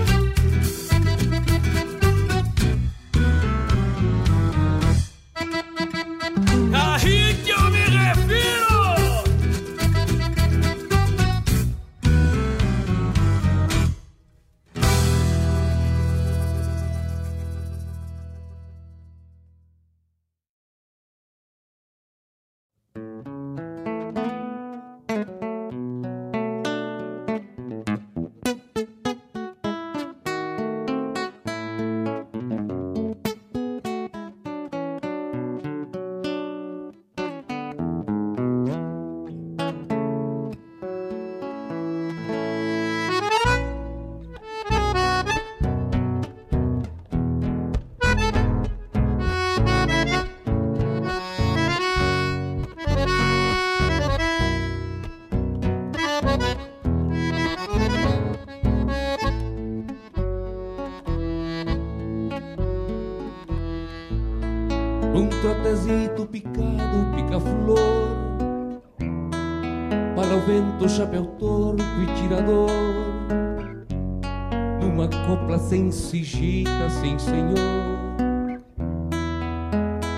sem sigita, sem senhor.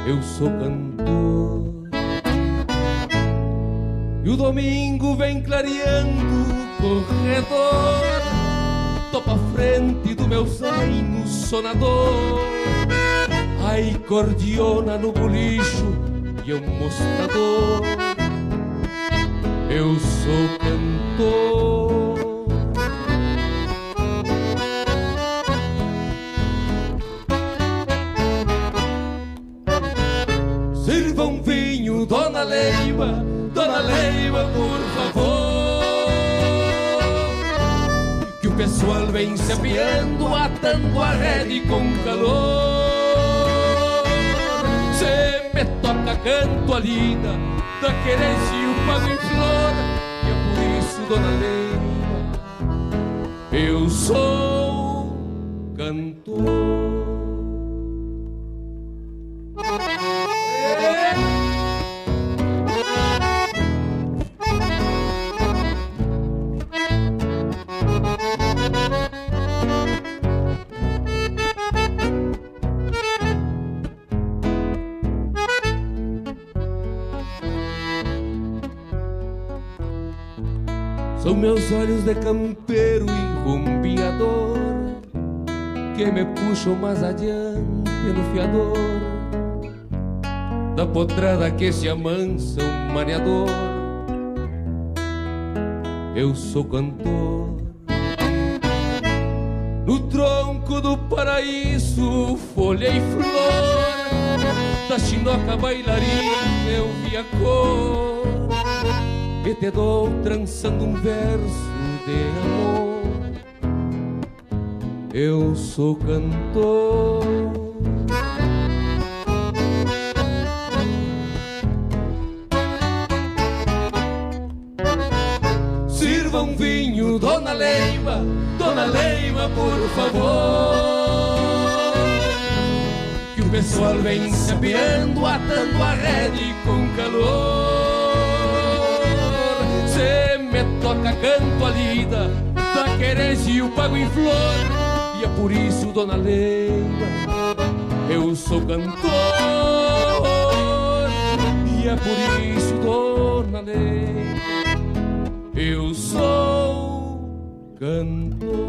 Eu sou cantor. E o domingo vem clareando o corredor. Topa a frente do meu zaino sonador. Ai, cordiona no bolicho e um mostrador. Eu sou cantor. Atando a rede com calor. Se me toca canto a lida da querência e o pago em flor E é por isso, dona Leila Da potrada que se amansa um maneador Eu sou cantor No tronco do paraíso, folha e flor Da chinoca bailarina eu vi a cor e te dou trançando um verso de amor. Eu sou cantor. Favor. Que o pessoal vem se apeando, atando a rede com calor. Me toca canto a lida Da querência e o pago em flor. E é por isso, dona Leila Eu sou cantor. E é por isso, dona Leila Eu sou cantor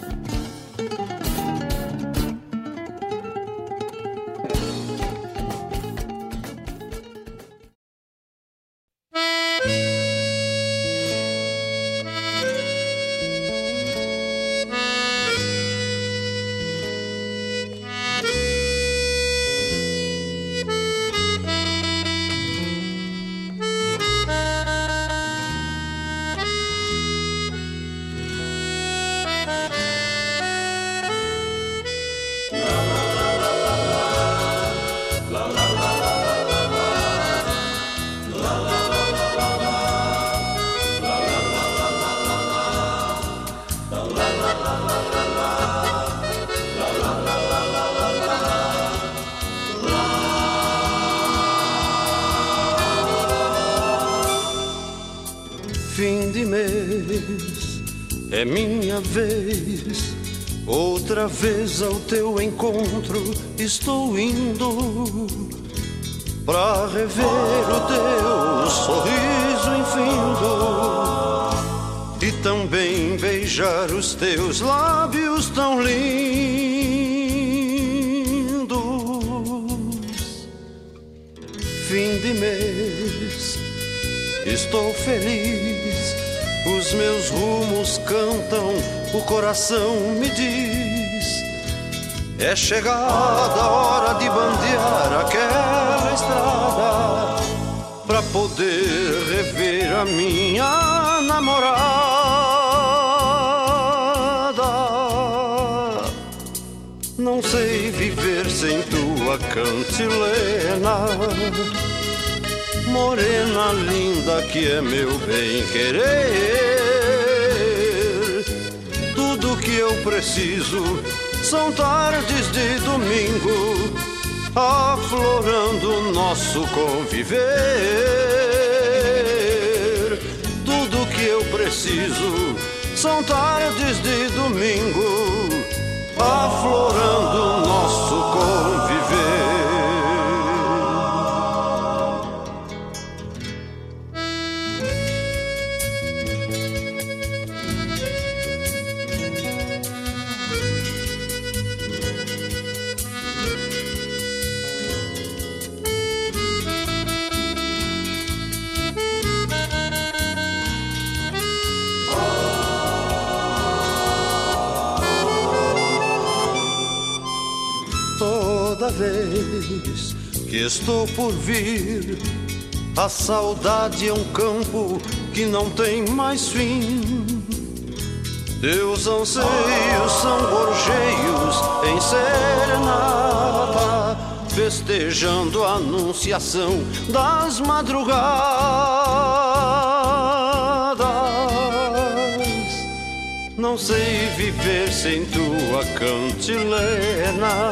Vez ao teu encontro estou indo pra rever o teu sorriso infindo e também beijar os teus lábios tão lindos. Fim de mês, estou feliz, os meus rumos cantam, o coração me diz. É chegada a hora de bandear aquela estrada pra poder rever a minha namorada. Não sei viver sem tua cantilena, morena linda que é meu bem querer. Tudo que eu preciso são tardes de domingo, aflorando nosso conviver. Tudo que eu preciso são tardes de domingo, aflorando nosso conviver. Vez que estou por vir, a saudade é um campo que não tem mais fim. Teus anseios são gorjeios em serenata, festejando a anunciação das madrugadas. Não sei viver sem tua cantilena,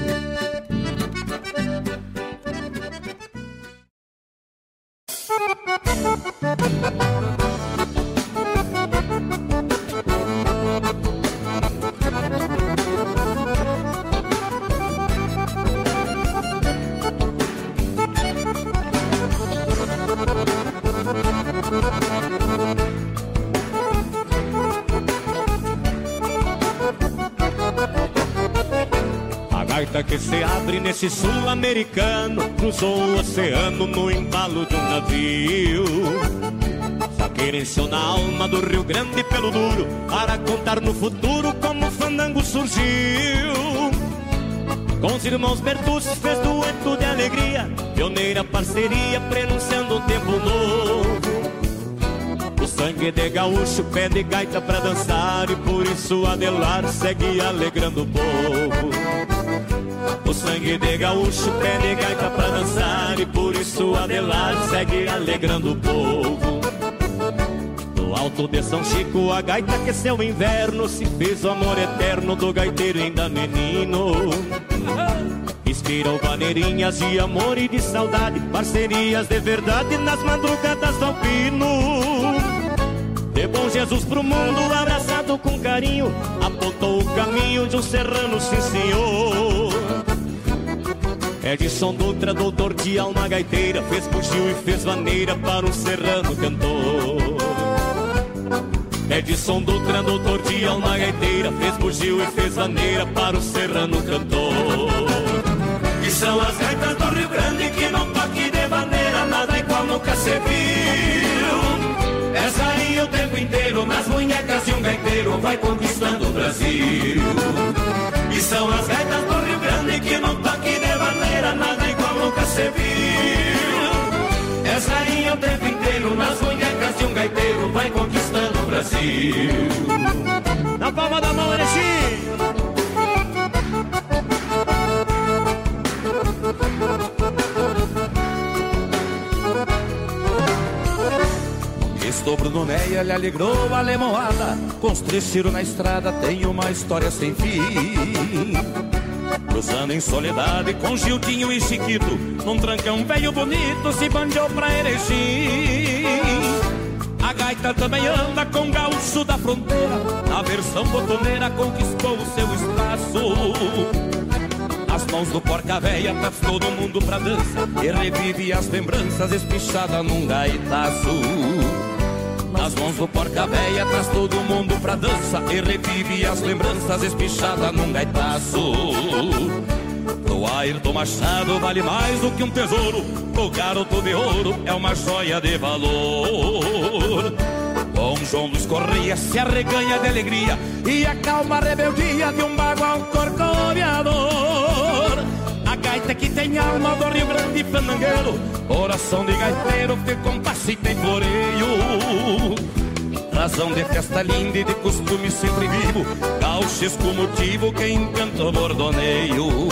Nesse sul-americano cruzou o oceano no embalo de um navio. Saquerenciou na alma do Rio Grande pelo duro para contar no futuro como o fandango surgiu. Com os irmãos Bertucci fez dueto de alegria, pioneira parceria prenunciando um tempo novo. O sangue de gaúcho pede gaita pra dançar e por isso Adelar segue alegrando o povo. O sangue de gaúcho pede gaita pra dançar e por isso Adelar segue alegrando o povo. No alto de São Chico a gaita aqueceu o inverno, se fez o amor eterno do gaiteiro ainda menino. Inspirou maneirinhas de amor e de saudade, parcerias de verdade nas madrugadas do alpino. De bom Jesus pro mundo, abraçado com carinho, apontou o caminho de um serrano, sim senhor. Edson Dutra, doutor de alma gaiteira, fez bugio e fez vaneira para um serrano cantor. Edson Dutra, doutor de alma gaiteira, fez bugio e fez vaneira para o serrano cantor. E são as gaitas do Rio Grande que não toque de maneira, nada igual nunca se viu. Essa aí o tempo inteiro, nas munhecas de um gaiteiro, vai conquistando o Brasil. E são as gaitas do Rio Grande que não toque de maneira, nunca se viu. Essa aí o tempo inteiro, nas munhecas de um gaiteiro, vai conquistando o Brasil. Na palma da mão, Erechim! Estou Bruno Neia, lhe alegrou a lemoada três tiros na estrada tem uma história sem fim Cruzando em soledade com Gildinho e Chiquito Num trancão velho bonito se bandeou pra Erechim. A gaita também anda com gaúcho da fronteira A versão botoneira conquistou o seu espaço. As mãos do porca véia traz todo mundo pra dança E revive as lembranças espichadas num gaitaço Nas mãos do porca véia traz todo mundo pra dança. E revive as lembranças espichadas num gaitaço. Do Ayrton Machado vale mais do que um tesouro. O garoto de ouro é uma joia de valor. Com João Luiz Correia se arreganha de alegria E acalma a rebeldia de um bagual corcoviador Gaita que tem alma do Rio Grande fandangueiro Coração de gaiteiro que compasso e tem floreio. Razão de festa linda e de costume sempre vivo. Gauchesco motivo que encanta o bordoneio.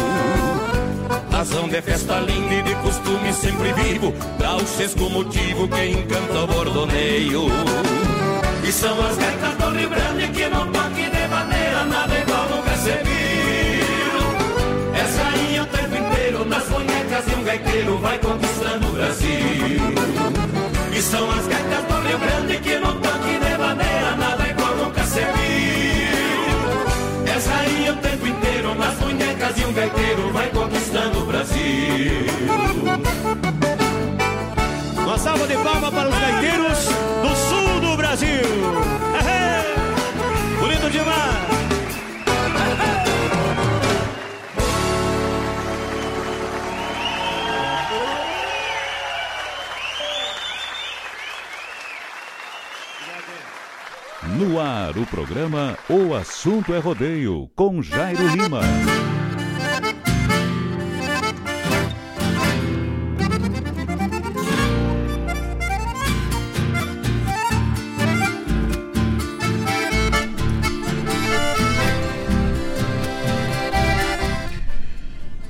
Razão de festa linda e de costume sempre vivo. Gauchesco motivo que encanta o bordoneio. E são as gaitas do Rio Grande que não toque de maneira Nada igual nunca se viu de um gaiteiro Vai conquistando o Brasil. E são as gaitas do Rio Grande que não toque de maneira Nada igual nunca se viu Essa aí o tempo inteiro nas bonecas de um gaiteiro Vai conquistando o Brasil. Uma salva de palmas para os gaiteiros do sul do Brasil. Ar, o programa O Assunto é Rodeio, com Jairo Lima.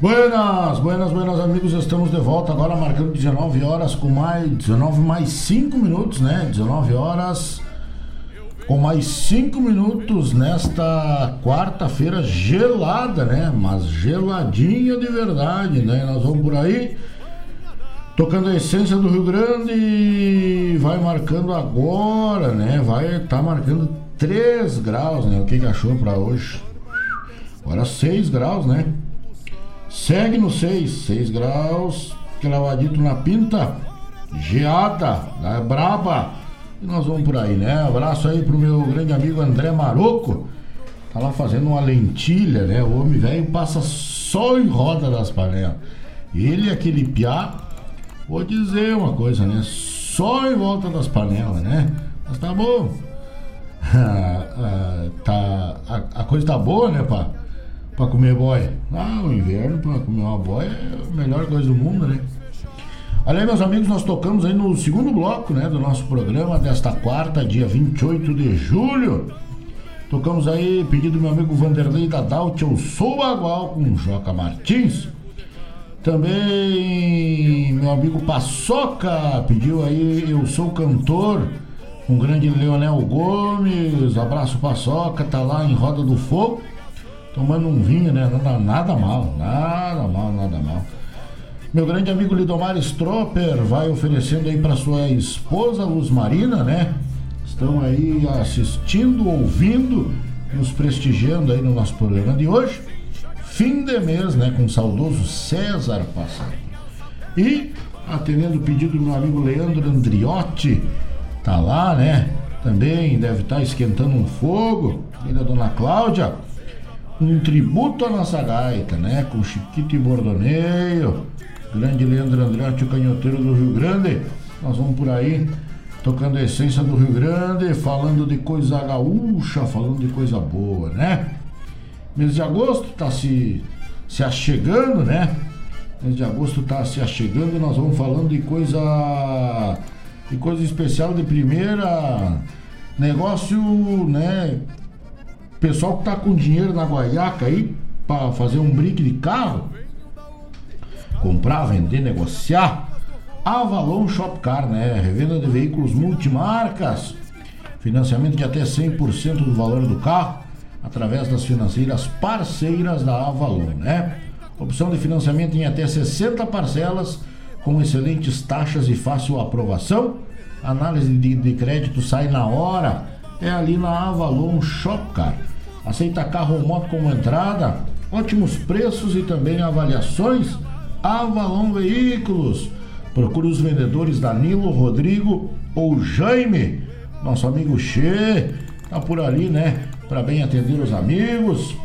Buenas, buenas, buenas amigos, estamos de volta agora marcando 19 horas com mais 19 mais 5 minutos, né? 19 horas com mais 5 minutos nesta quarta-feira gelada, né? Mas geladinha de verdade, né? Nós vamos por aí tocando a essência do Rio Grande e vai marcando agora, né? Vai tá marcando 3 graus, né? O que, que achou para hoje? Agora 6 graus, né? Segue no 6, 6 graus, cravadito na pinta, geada, é braba. E nós vamos por aí, né? Abraço aí pro meu grande amigo André Maroco, Tá lá fazendo uma lentilha, né? O homem velho passa só em roda das panelas. Ele e aquele piá, vou dizer uma coisa, né? Só em volta das panelas, né? Mas tá bom. Ah, tá, a, a, coisa tá boa, né, pá? Pra comer boia. Ah, o inverno pra comer uma boia é a melhor coisa do mundo, né? Aí, meus amigos, nós tocamos aí no segundo bloco, né, do nosso programa desta quarta, dia 28 de julho. Tocamos aí, pedido do meu amigo Vanderlei da Daut, Eu Sou Bagual, com Joca Martins. Também meu amigo Paçoca pediu aí Eu Sou Cantor, o grande Leonel Gomes. Abraço Paçoca, tá lá em Roda do Fogo, tomando um vinho, né? Nada, nada mal, nada mal, nada mal. Meu grande amigo Lidomar Stropper vai oferecendo aí para sua esposa Luz Marina, né? estão aí assistindo, ouvindo, nos prestigiando aí no nosso programa de hoje. Fim de mês, né, com o saudoso César Passado. E, atendendo o pedido do meu amigo Leandro Andriotti, tá lá, né? Também deve estar tá esquentando um fogo. E da dona Cláudia, um tributo à nossa gaita, né? Com Chiquito e Bordoneio, grande Leandro Andriotti, o canhoteiro do Rio Grande. Nós vamos por aí tocando a essência do Rio Grande, falando de coisa gaúcha, falando de coisa boa, né? Mês de agosto tá se, se achegando, né? Mês de agosto tá se achegando nós vamos falando de coisa de coisa especial de primeira, negócio, né? Pessoal que tá com dinheiro na guaiaca aí para fazer um brick de carro, comprar, vender, negociar, Avalon Shopcar, né? Revenda de veículos multimarcas, financiamento de até 100% do valor do carro através das financeiras parceiras da Avalon, né? Opção de financiamento em até 60 parcelas com excelentes taxas e fácil aprovação. Análise de, de crédito sai na hora. É ali na Avalon Shopcar. Aceita carro ou moto como entrada, ótimos preços e também avaliações. Avalon Veículos Procure os vendedores Danilo, Rodrigo ou Jaime. Nosso amigo Che tá por ali, né? Para bem atender os amigos.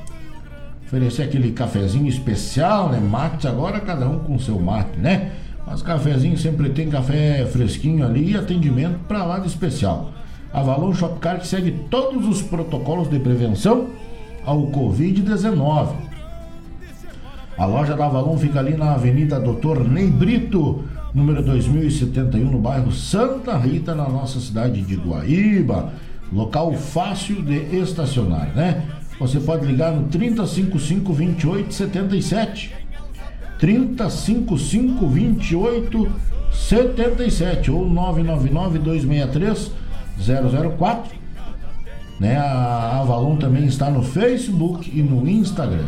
Oferecer aquele cafezinho especial, né? Mate agora cada um com seu mate, né? Mas cafezinho sempre tem café fresquinho ali e atendimento para lá de especial. Avalon Shopcar que segue todos os protocolos de prevenção ao Covid-19. A loja da Avalon fica ali na Avenida Doutor Ney Brito, número 2071, no bairro Santa Rita, na nossa cidade de Guaíba. Local fácil de estacionar, né? Você pode ligar no 3055 2877. 3055 2877 ou 999 263 004. Né? A Avalon também está no Facebook e no Instagram.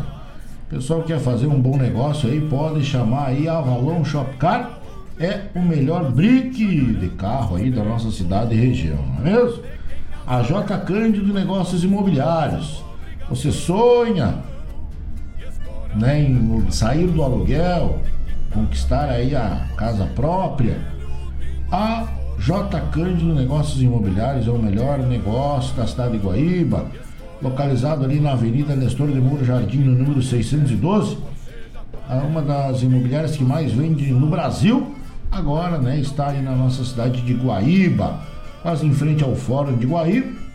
Pessoal que quer fazer um bom negócio aí, pode chamar aí a Avalon Shopcar é o melhor brick de carro aí da nossa cidade e região, não é mesmo? A J Cândido Negócios Imobiliários. Você sonha né, em sair do aluguel, conquistar aí a casa própria? A J Cândido Negócios Imobiliários é o melhor negócio da cidade de Guaíba, localizado ali na Avenida Nestor de Moura Jardim, no número 612. É uma das imobiliárias que mais vende no Brasil agora né, está aí na nossa cidade de Guaíba, quase em frente ao Fórum de Guaíba.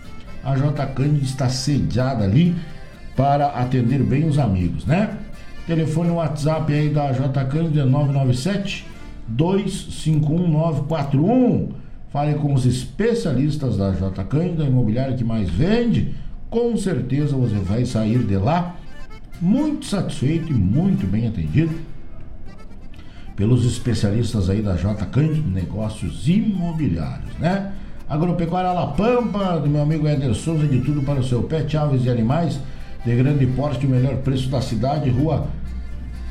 A J. Cândido está sediada ali para atender bem os amigos, né? Telefone WhatsApp aí da J. Cândido é 997 251941. Fale com os especialistas da J. Cândido, a imobiliária que mais vende. Com certeza você vai sair de lá muito satisfeito e muito bem atendido pelos especialistas aí da J Cândido Negócios Imobiliários, né? Agropecuária La Pampa, do meu amigo Éder Souza, de tudo para o seu pet, aves e animais, de grande porte, o melhor preço da cidade, rua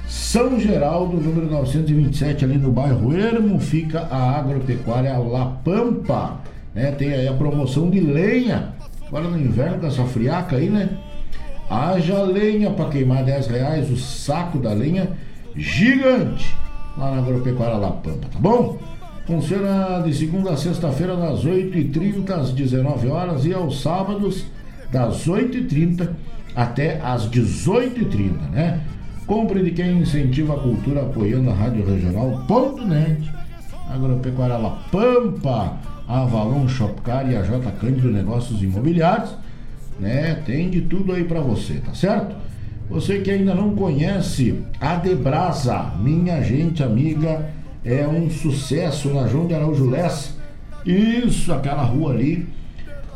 São Geraldo, número 927, ali no bairro Ermo, fica a Agropecuária La Pampa, né? Tem aí a promoção de lenha, agora no inverno com essa friaca aí, né? Haja lenha para queimar 10 reais, o saco da lenha gigante lá na Agropecuária La Pampa, tá bom? Funciona de segunda a sexta-feira, das 8h30 às 19 horas e aos sábados, das 8h30 até às 18h30, né? Compre de quem incentiva a cultura apoiando a Rádio Regional.net, Agropecuária La Pampa, Avalon Shopcar e a J Cândido Negócios Imobiliários, né? Tem de tudo aí para você, tá certo? Você que ainda não conhece a Debrasa, minha gente amiga, é um sucesso na João de Araújo Lessa. Isso, aquela rua ali,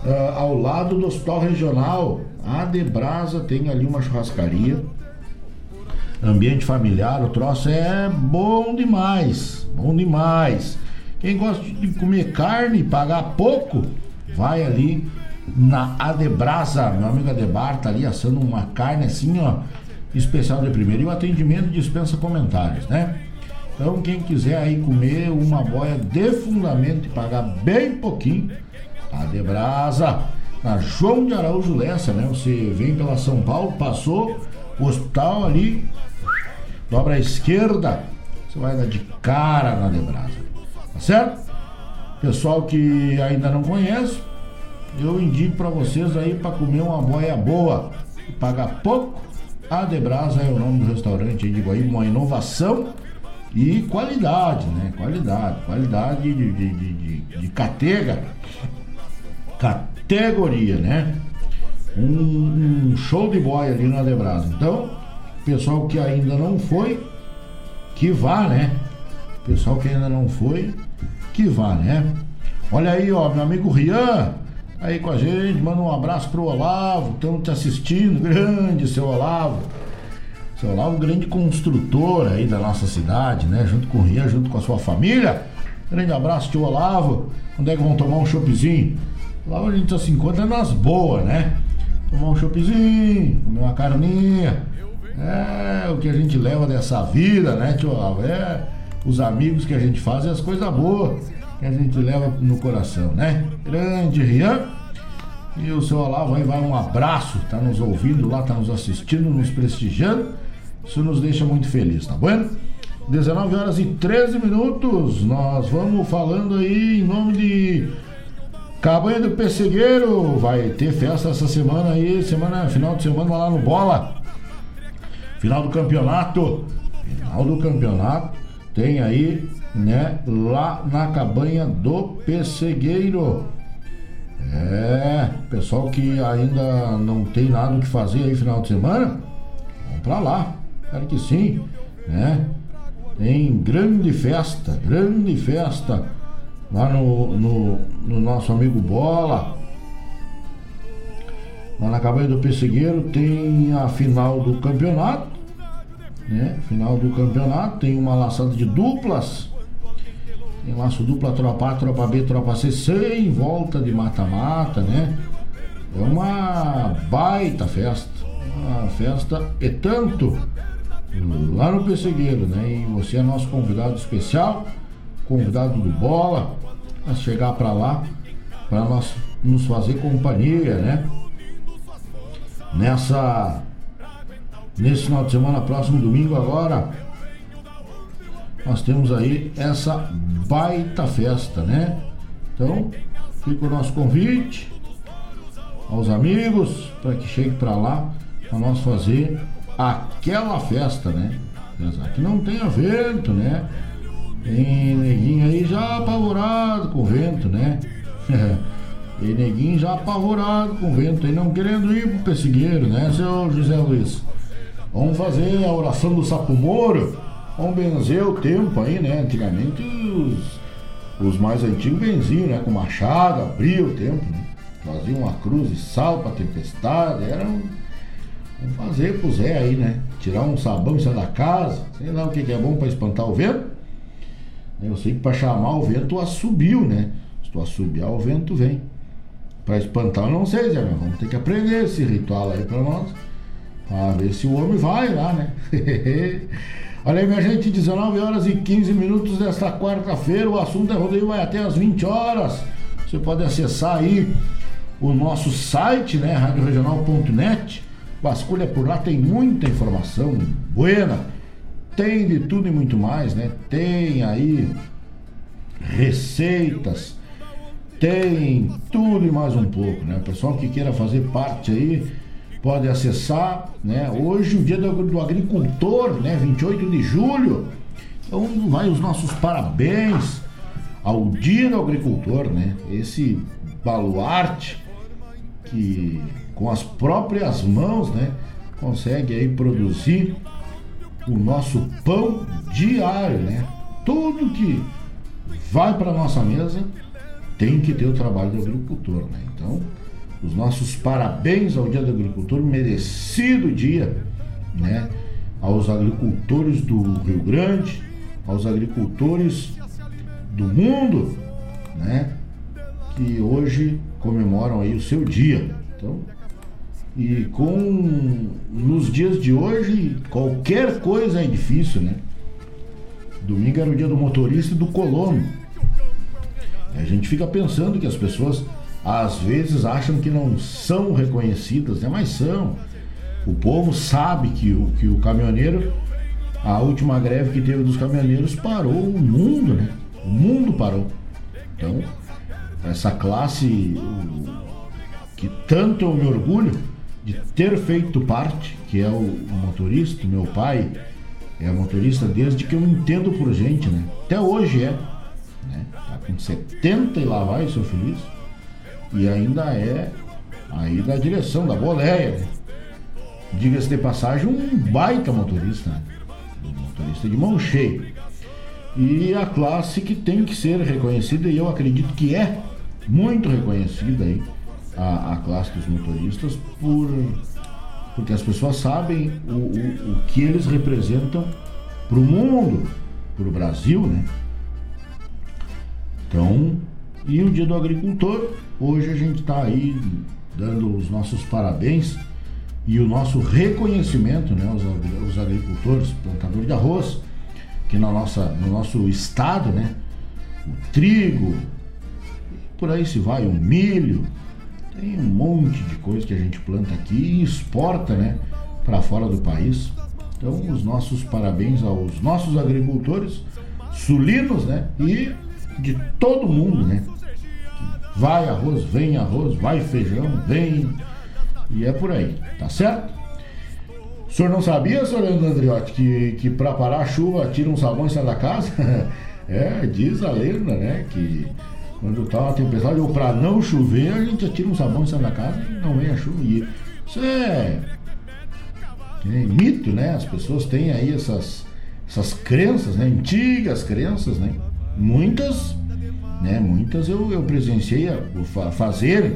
uh, ao lado do Hospital Regional. A Debrasa tem ali uma churrascaria. Ambiente familiar, o troço é bom demais. Bom demais. Quem gosta de comer carne pagar pouco, vai ali na Adebrasa, meu amigo Adebar tá ali assando uma carne assim, ó, especial de primeira. E o atendimento dispensa comentários, né? Então, quem quiser aí comer uma boia de fundamento e pagar bem pouquinho, Adebrasa, na João de Araújo Lessa, né? Você vem pela São Paulo, passou o hospital ali, dobra à esquerda, você vai dar de cara na Adebrasa, certo? Pessoal que ainda não conhece, eu indico para vocês aí para comer uma boia boa pagar pouco. A Debrasa é o nome do restaurante aí de Guaíba, uma inovação e qualidade, né? Qualidade, qualidade de, de, de, de, de catega, categoria, né? Um, um, show de boia ali na Debrasa. Então, pessoal que ainda não foi, que vá, né? Pessoal que ainda não foi, que vá, né? Olha aí, ó, meu amigo Rian, aí com a gente, manda um abraço pro Olavo, estamos te assistindo, grande seu Olavo. Seu Olavo, grande construtor aí da nossa cidade, né? Junto com o Rian, junto com a sua família. Grande abraço, tio Olavo. Quando é que vão tomar um choppzinho? Lá a gente só se encontra nas boas, né? Tomar um choppzinho, comer uma carninha. É o que a gente leva dessa vida, né, tio Olavo? É os amigos que a gente faz e as coisas boas que a gente leva no coração, né? Grande Rian. E o seu Olavo aí vai um abraço, tá nos ouvindo lá, tá nos assistindo, nos prestigiando. Isso nos deixa muito feliz, tá bom? 19 horas e 13 minutos. Nós vamos falando aí em nome de Cabanha do Pessegueiro. Vai ter festa essa semana aí, semana, final de semana lá no Bola. Final do campeonato. Final do campeonato. Tem aí, né, lá na Cabanha do Pessegueiro. É, pessoal que ainda não tem nada o que fazer aí final de semana, vamos pra lá. Claro que sim, né? Tem grande festa, grande festa lá no, no, no nosso amigo Bola. Lá na Cabanha do Pessegueiro tem a final do campeonato, né? Final do campeonato, tem uma laçada de duplas. Tem laço dupla, tropa A, tropa B, tropa C, sem volta de mata-mata, né? É uma baita festa. Uma festa e tanto lá no Pessegueiro, né? E você é nosso convidado especial, convidado do Bola, a chegar para lá, para nós nos fazer companhia, né? Nessa nesse final de semana, próximo domingo agora, nós temos aí essa baita festa, né? Então, fica o nosso convite aos amigos para que chegue para lá para nós fazer aquela festa, né? Que não tenha vento, né? Tem neguinho aí já apavorado com vento, né? Tem neguinho já apavorado com vento aí, não querendo ir pro pessegueiro, né, seu José Luiz? Vamos fazer a oração do sapo moro, vamos benzer o tempo aí, né? Antigamente os, os mais antigos benziam, né? Com machado, abria o tempo, né? Faziam uma cruz de sal pra tempestade, era um Vamos fazer pro Zé aí, né? Tirar um sabão e da casa, sei lá o que, que é bom para espantar o vento. Eu sei que para chamar o vento assobiu, né? Se tu assobiar, o vento vem. Para espantar, eu não sei, Zé, mas vamos ter que aprender esse ritual aí para nós. Pra ver se o homem vai lá, né? Olha aí, minha gente, 19 horas e 15 minutos desta quarta-feira. O assunto é rodeio vai até as 20 horas. Você pode acessar aí o nosso site, né? radioregional.net Vasculha por lá, tem muita informação buena, tem de tudo e muito mais, né? Tem aí receitas, tem tudo e mais um pouco, né? Pessoal que queira fazer parte aí pode acessar, né? Hoje, o dia do, do agricultor, né? 28 de julho. Então, vai os nossos parabéns ao dia do agricultor, né? Esse baluarte que com as próprias mãos, né? Consegue aí produzir o nosso pão diário, né? Tudo que vai para nossa mesa tem que ter o trabalho do agricultor, né? Então, os nossos parabéns ao Dia do Agricultor, merecido dia, né? Aos agricultores do Rio Grande, aos agricultores do mundo, né? Que hoje comemoram aí o seu dia. Então, e com nos dias de hoje, qualquer coisa é difícil, né? Domingo era o dia do motorista e do colono. A gente fica pensando que as pessoas às vezes acham que não são reconhecidas, né? mas são. O povo sabe que o, que o caminhoneiro, a última greve que teve dos caminhoneiros parou o mundo, né? O mundo parou. Então, essa classe que tanto eu me orgulho de ter feito parte, que é o, motorista, meu pai é motorista desde que eu entendo por gente, né? Até hoje é. Né? Tá com 70 e lá vai, seu feliz e ainda é aí da direção da boleia. Diga-se de passagem, um baita motorista, né? um motorista de mão cheia. E a classe que tem que ser reconhecida, e eu acredito que é muito reconhecida aí, a, a classe dos motoristas, por, porque as pessoas sabem o, o, o que eles representam para o mundo, para o Brasil, né? Então, e o dia do agricultor, hoje a gente está aí dando os nossos parabéns e o nosso reconhecimento, né, os, os agricultores, plantadores de arroz, que na nossa, no nosso estado, né, o trigo, por aí se vai, o milho, tem um monte de coisa que a gente planta aqui e exporta, né, para fora do país. Então, os nossos parabéns aos nossos agricultores sulinos, né, e de todo mundo, né, Vai arroz, vem arroz, vai feijão, vem. E é por aí, tá certo? O senhor não sabia, senhor Leandro Andriotti, que, que para parar a chuva tira um sabão e sai da casa? é, diz a lenda, né? Que quando tá uma tempestade, ou para não chover, a gente tira um sabão e sai da casa e não vem a chuva. Isso é, é mito, né? As pessoas têm aí essas, essas crenças, né? Antigas crenças, né? Muitas né? Muitas eu, eu presenciei a, fazer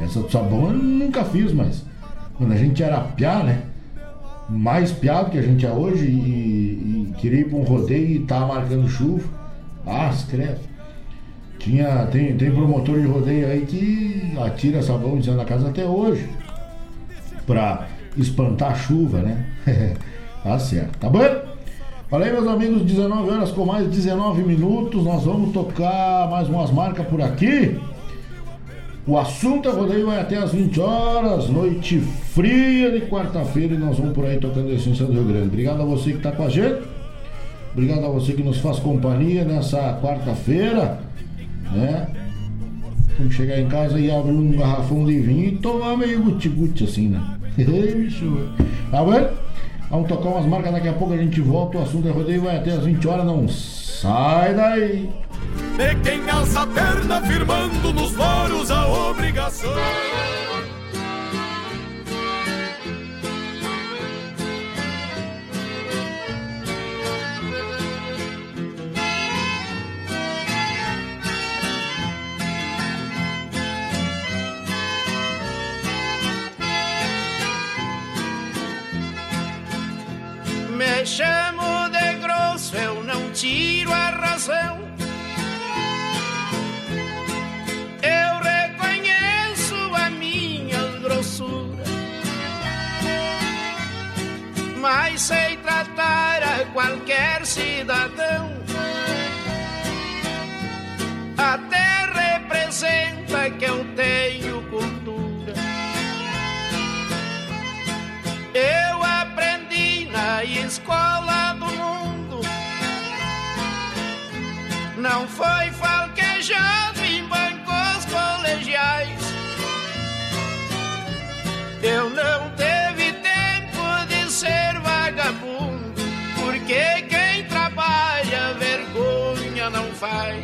essa do sabão eu nunca fiz, mas quando a gente era piá, né? Mais piá do que a gente é hoje e, e queria ir para um rodeio e tava marcando chuva. Ah, escreve. Tinha, tem, tem promotor de rodeio aí que atira sabão cima da casa até hoje. Pra espantar a chuva, né? tá certo, tá bom? Falei, meus amigos, 19 horas com mais 19 minutos. Nós vamos tocar mais umas marcas por aqui. O assunto é rodeio vai até as 20 horas, noite fria de quarta-feira, e nós vamos por aí tocando a essência do Rio Grande. Obrigado a você que está com a gente. Obrigado a você que nos faz companhia nessa quarta-feira. Né? Que chegar em casa e abrir um garrafão de vinho e tomar meio guti-guti assim, né? bicho. Tá vendo? Vamos tocar umas marcas, daqui a pouco a gente volta. O assunto é rodeio, vai até as 20 horas, não sai daí. De quem alça a perna firmando nos loros a obrigação. Me chamo de grosso, eu não tiro a razão. Eu reconheço a minha grossura, mas sei a escola do mundo não foi falquejado em bancos colegiais. Eu não teve tempo de ser vagabundo, porque quem trabalha vergonha não faz.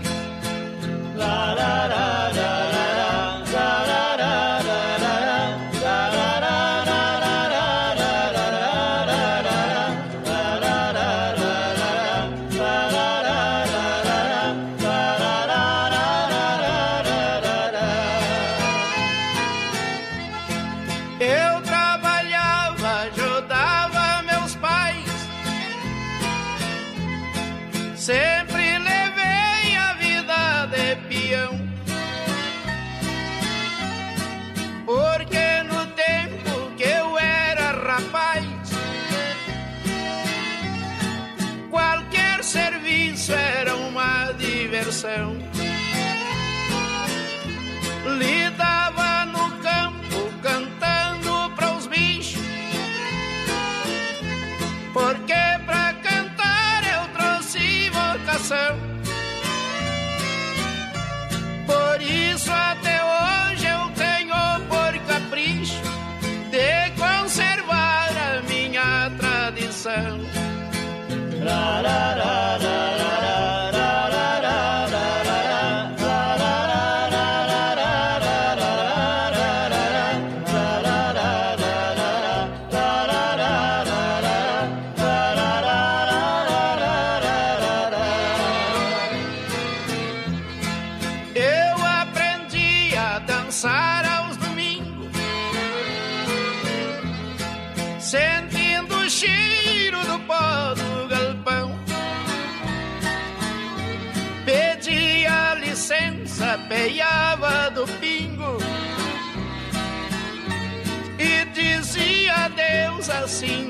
Assim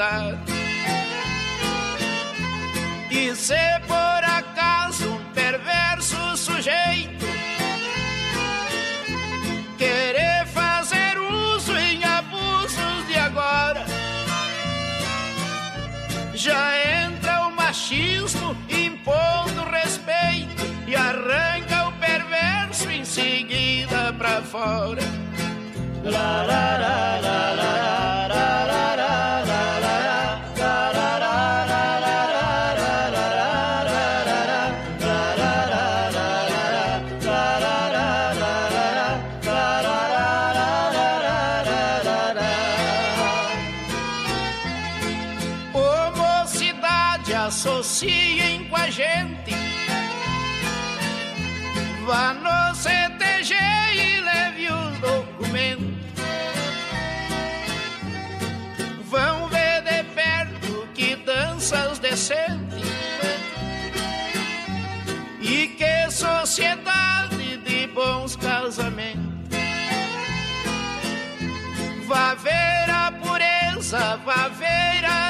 vontade. E se por acaso um perverso sujeito querer fazer uso em abusos de agora, já entra o machismo impondo respeito e arranca o perverso em seguida pra fora. La, lavaveira.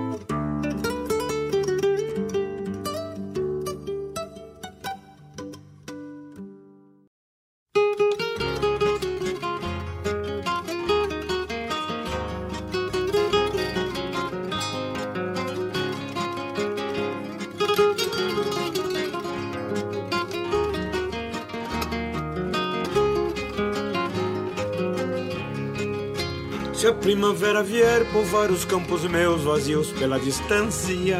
Primavera vier povoar os campos meus vazios pela distância,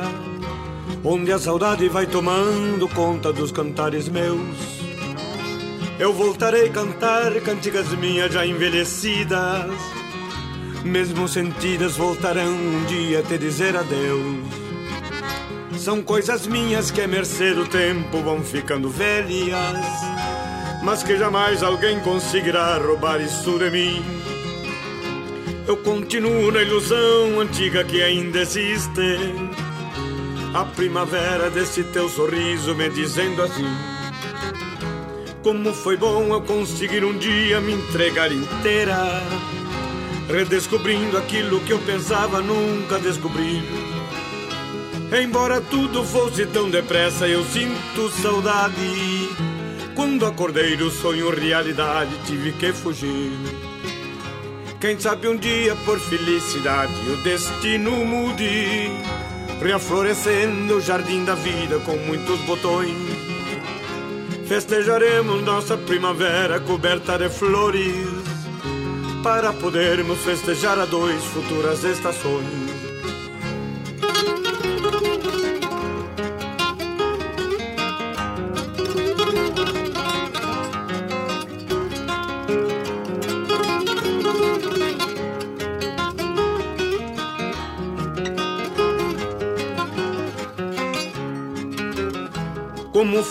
onde a saudade vai tomando conta dos cantares meus, eu voltarei a cantar cantigas minhas já envelhecidas, mesmo sentidas voltarão um dia te dizer adeus. São coisas minhas que a mercê do tempo vão ficando velhas, mas que jamais alguém conseguirá roubar isso de mim. Eu continuo na ilusão antiga que ainda existe. A primavera desse teu sorriso me dizendo assim: Como foi bom eu conseguir um dia me entregar inteira, redescobrindo aquilo que eu pensava nunca descobrir. Embora tudo fosse tão depressa, eu sinto saudade. Quando acordei do sonho realidade, tive que fugir. Quem sabe um dia por felicidade o destino mude, reaflorescendo o jardim da vida com muitos botões. Festejaremos nossa primavera coberta de flores, para podermos festejar a dois futuras estações.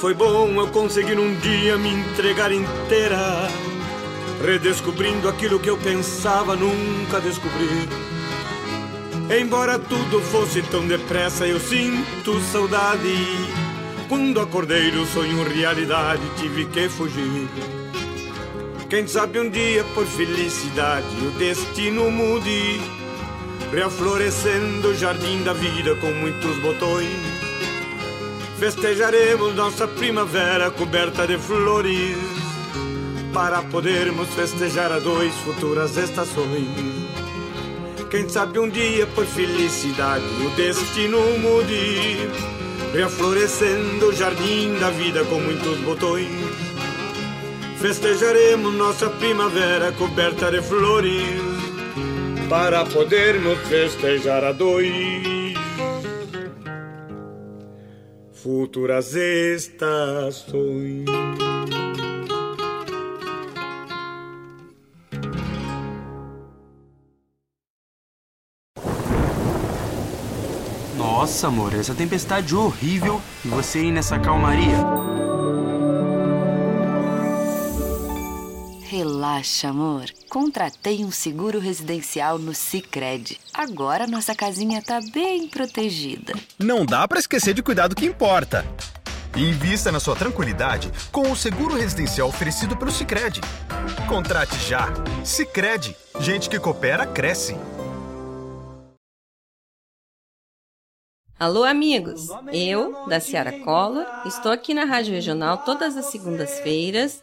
Foi bom eu conseguir um dia me entregar inteira, redescobrindo aquilo que eu pensava nunca descobrir. Embora tudo fosse tão depressa, eu sinto saudade. Quando acordei do sonho realidade, tive que fugir. Quem sabe um dia por felicidade o destino mude, reaflorescendo o jardim da vida com muitos botões. Festejaremos nossa primavera coberta de flores para podermos festejar a dois futuras estações. Quem sabe um dia por felicidade o destino mude, reaflorescendo o jardim da vida com muitos botões. Festejaremos nossa primavera coberta de flores para podermos festejar a dois futuras estações. Nossa, amor, essa tempestade horrível e você aí nessa calmaria. Relaxa, amor. Contratei um seguro residencial no Sicredi. Agora nossa casinha tá bem protegida. Não dá para esquecer de cuidar do que importa. Invista na sua tranquilidade com o seguro residencial oferecido pelo Sicredi. Contrate já. Sicredi. Gente que coopera cresce. Alô, amigos! Eu, da Ciara Collor, estou aqui na Rádio Regional todas as segundas-feiras,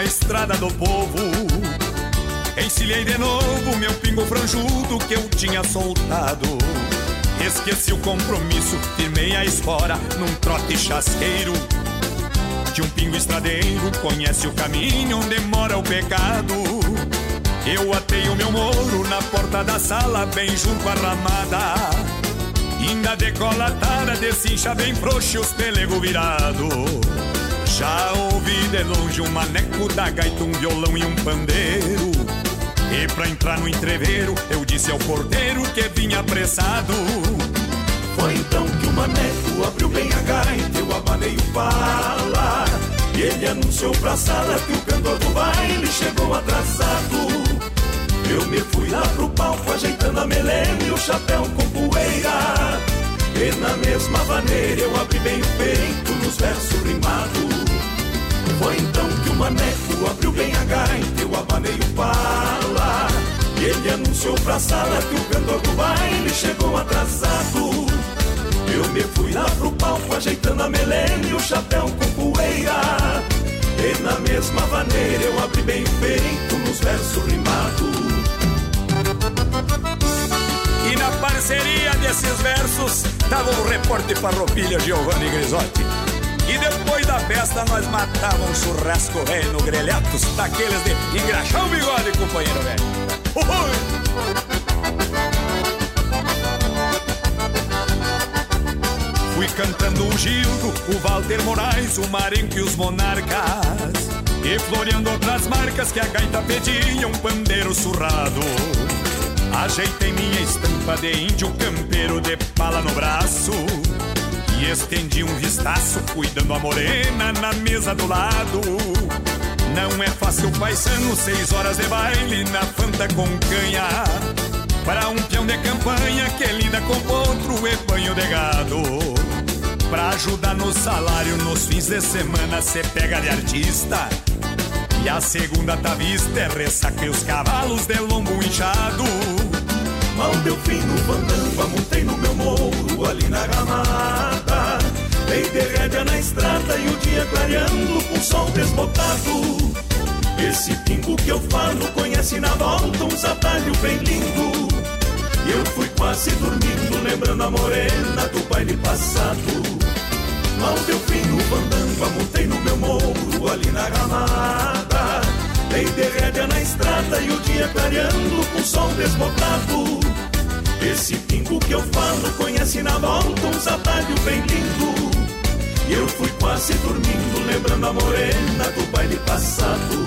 Na estrada do povo. Encilhei de novo meu pingo franjudo que eu tinha soltado. Esqueci o compromisso, firmei a espora num trote chasqueiro. De um pingo estradeiro, conhece o caminho onde mora o pecado. Eu atei o meu moro na porta da sala, bem junto à ramada. Ainda decolatada, desincha bem frouxo os pelego virado. Já ouvi de longe um maneco da gaita, um violão e um pandeiro. E pra entrar no entreveiro, eu disse ao porteiro que vinha apressado. Foi então que o maneco abriu bem a gaita, eu abanei o pala. E ele anunciou pra sala que o cantor do baile chegou atrasado. Eu me fui lá pro palco ajeitando a melena e o chapéu com poeira. E na mesma maneira eu abri bem o peito nos versos rimados. Foi então que o maneco abriu bem a gaita, eu abanei o pala. E ele anunciou pra sala que o cantor do baile chegou atrasado. Eu me fui lá pro palco ajeitando a melena e o chapéu com poeira. E na mesma maneira eu abri bem o peito nos versos rimados. E na parceria desses versos tava o repórter farroupilha Giovanni Grisotti. E depois da festa nós matávamos churrasco velho no grelhatos, daqueles de engraxar o bigode, companheiro velho. Ui! Fui cantando o Gildo, o Walter Moraes, o Marenco e os Monarcas. E floreando outras marcas que a gaita pedia, um pandeiro surrado. Ajeitei minha estampa de índio campeiro de pala no braço. E estendi um vistaço, cuidando a morena na mesa do lado. Não é fácil, paisano, seis horas de baile na fanta com canha. Para um peão de campanha que lida com potro e banho de gado. Pra ajudar no salário nos fins de semana, cê pega de artista. E a segunda tá vista é ressaca os cavalos de lombo inchado. Mal deu fim no bandamba, montei no meu morro ali na ramada. Dei de rédea na estrada e o dia clareando com sol desbotado. Esse pingo que eu falo conhece na volta uns atalhos bem lindo. E eu fui quase dormindo, lembrando a morena do baile passado. Mal deu fim no bandamba, montei no meu morro ali na ramada. Dei de rédea na estrada e o dia clareando com sol desbotado. Esse pingo que eu falo conhece na volta uns atalhos bem lindo. E eu fui quase dormindo, lembrando a morena do baile passado.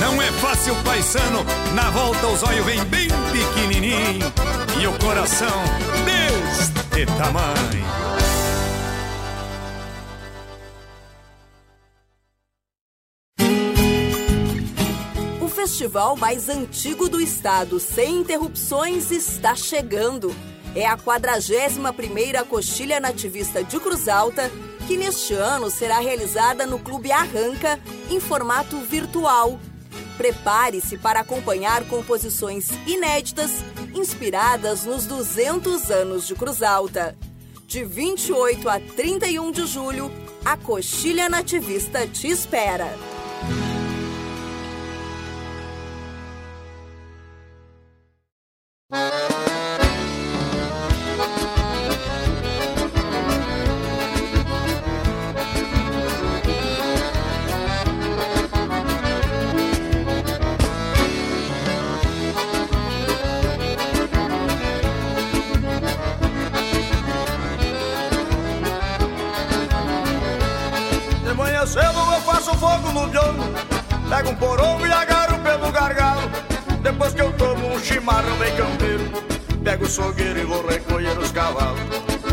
Não é fácil, paisano, na volta os olhos vem bem pequenininho e o coração deste tamanho. Festival mais antigo do estado, sem interrupções, está chegando. É a 41ª Coxilha Nativista de Cruz Alta, que neste ano será realizada no Clube Arranca, em formato virtual. Prepare-se para acompanhar composições inéditas, inspiradas nos 200 anos de Cruz Alta. De 28 a 31 de julho, a Coxilha Nativista te espera. Chimarrão bem campeiro. Pego o sogueiro e vou recolher os cavalos.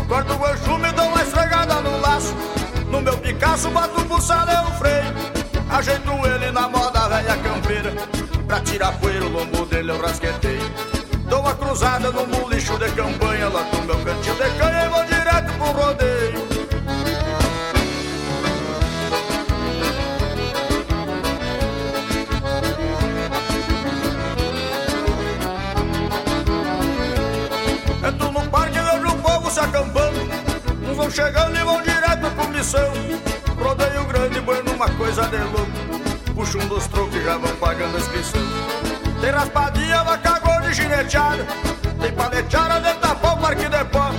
Corto o anchume e dou uma esfregada no laço. No meu Picasso boto o buçado e o freio. Ajeito ele na moda velha campeira. Pra tirar poeira o lombo dele eu rasqueteio. Dou uma cruzada no bulicho de campanha. Lá no meu cantinho de canha e vou direto pro rodeio chegando e vão direto com missão. Rodeio grande, bueno, uma coisa de louco. Puxa um dos trocos e já vão pagando a inscrição. Tem raspadinha, vaca gorda e gineteada. Tem paleteada de tapão, parque de pó.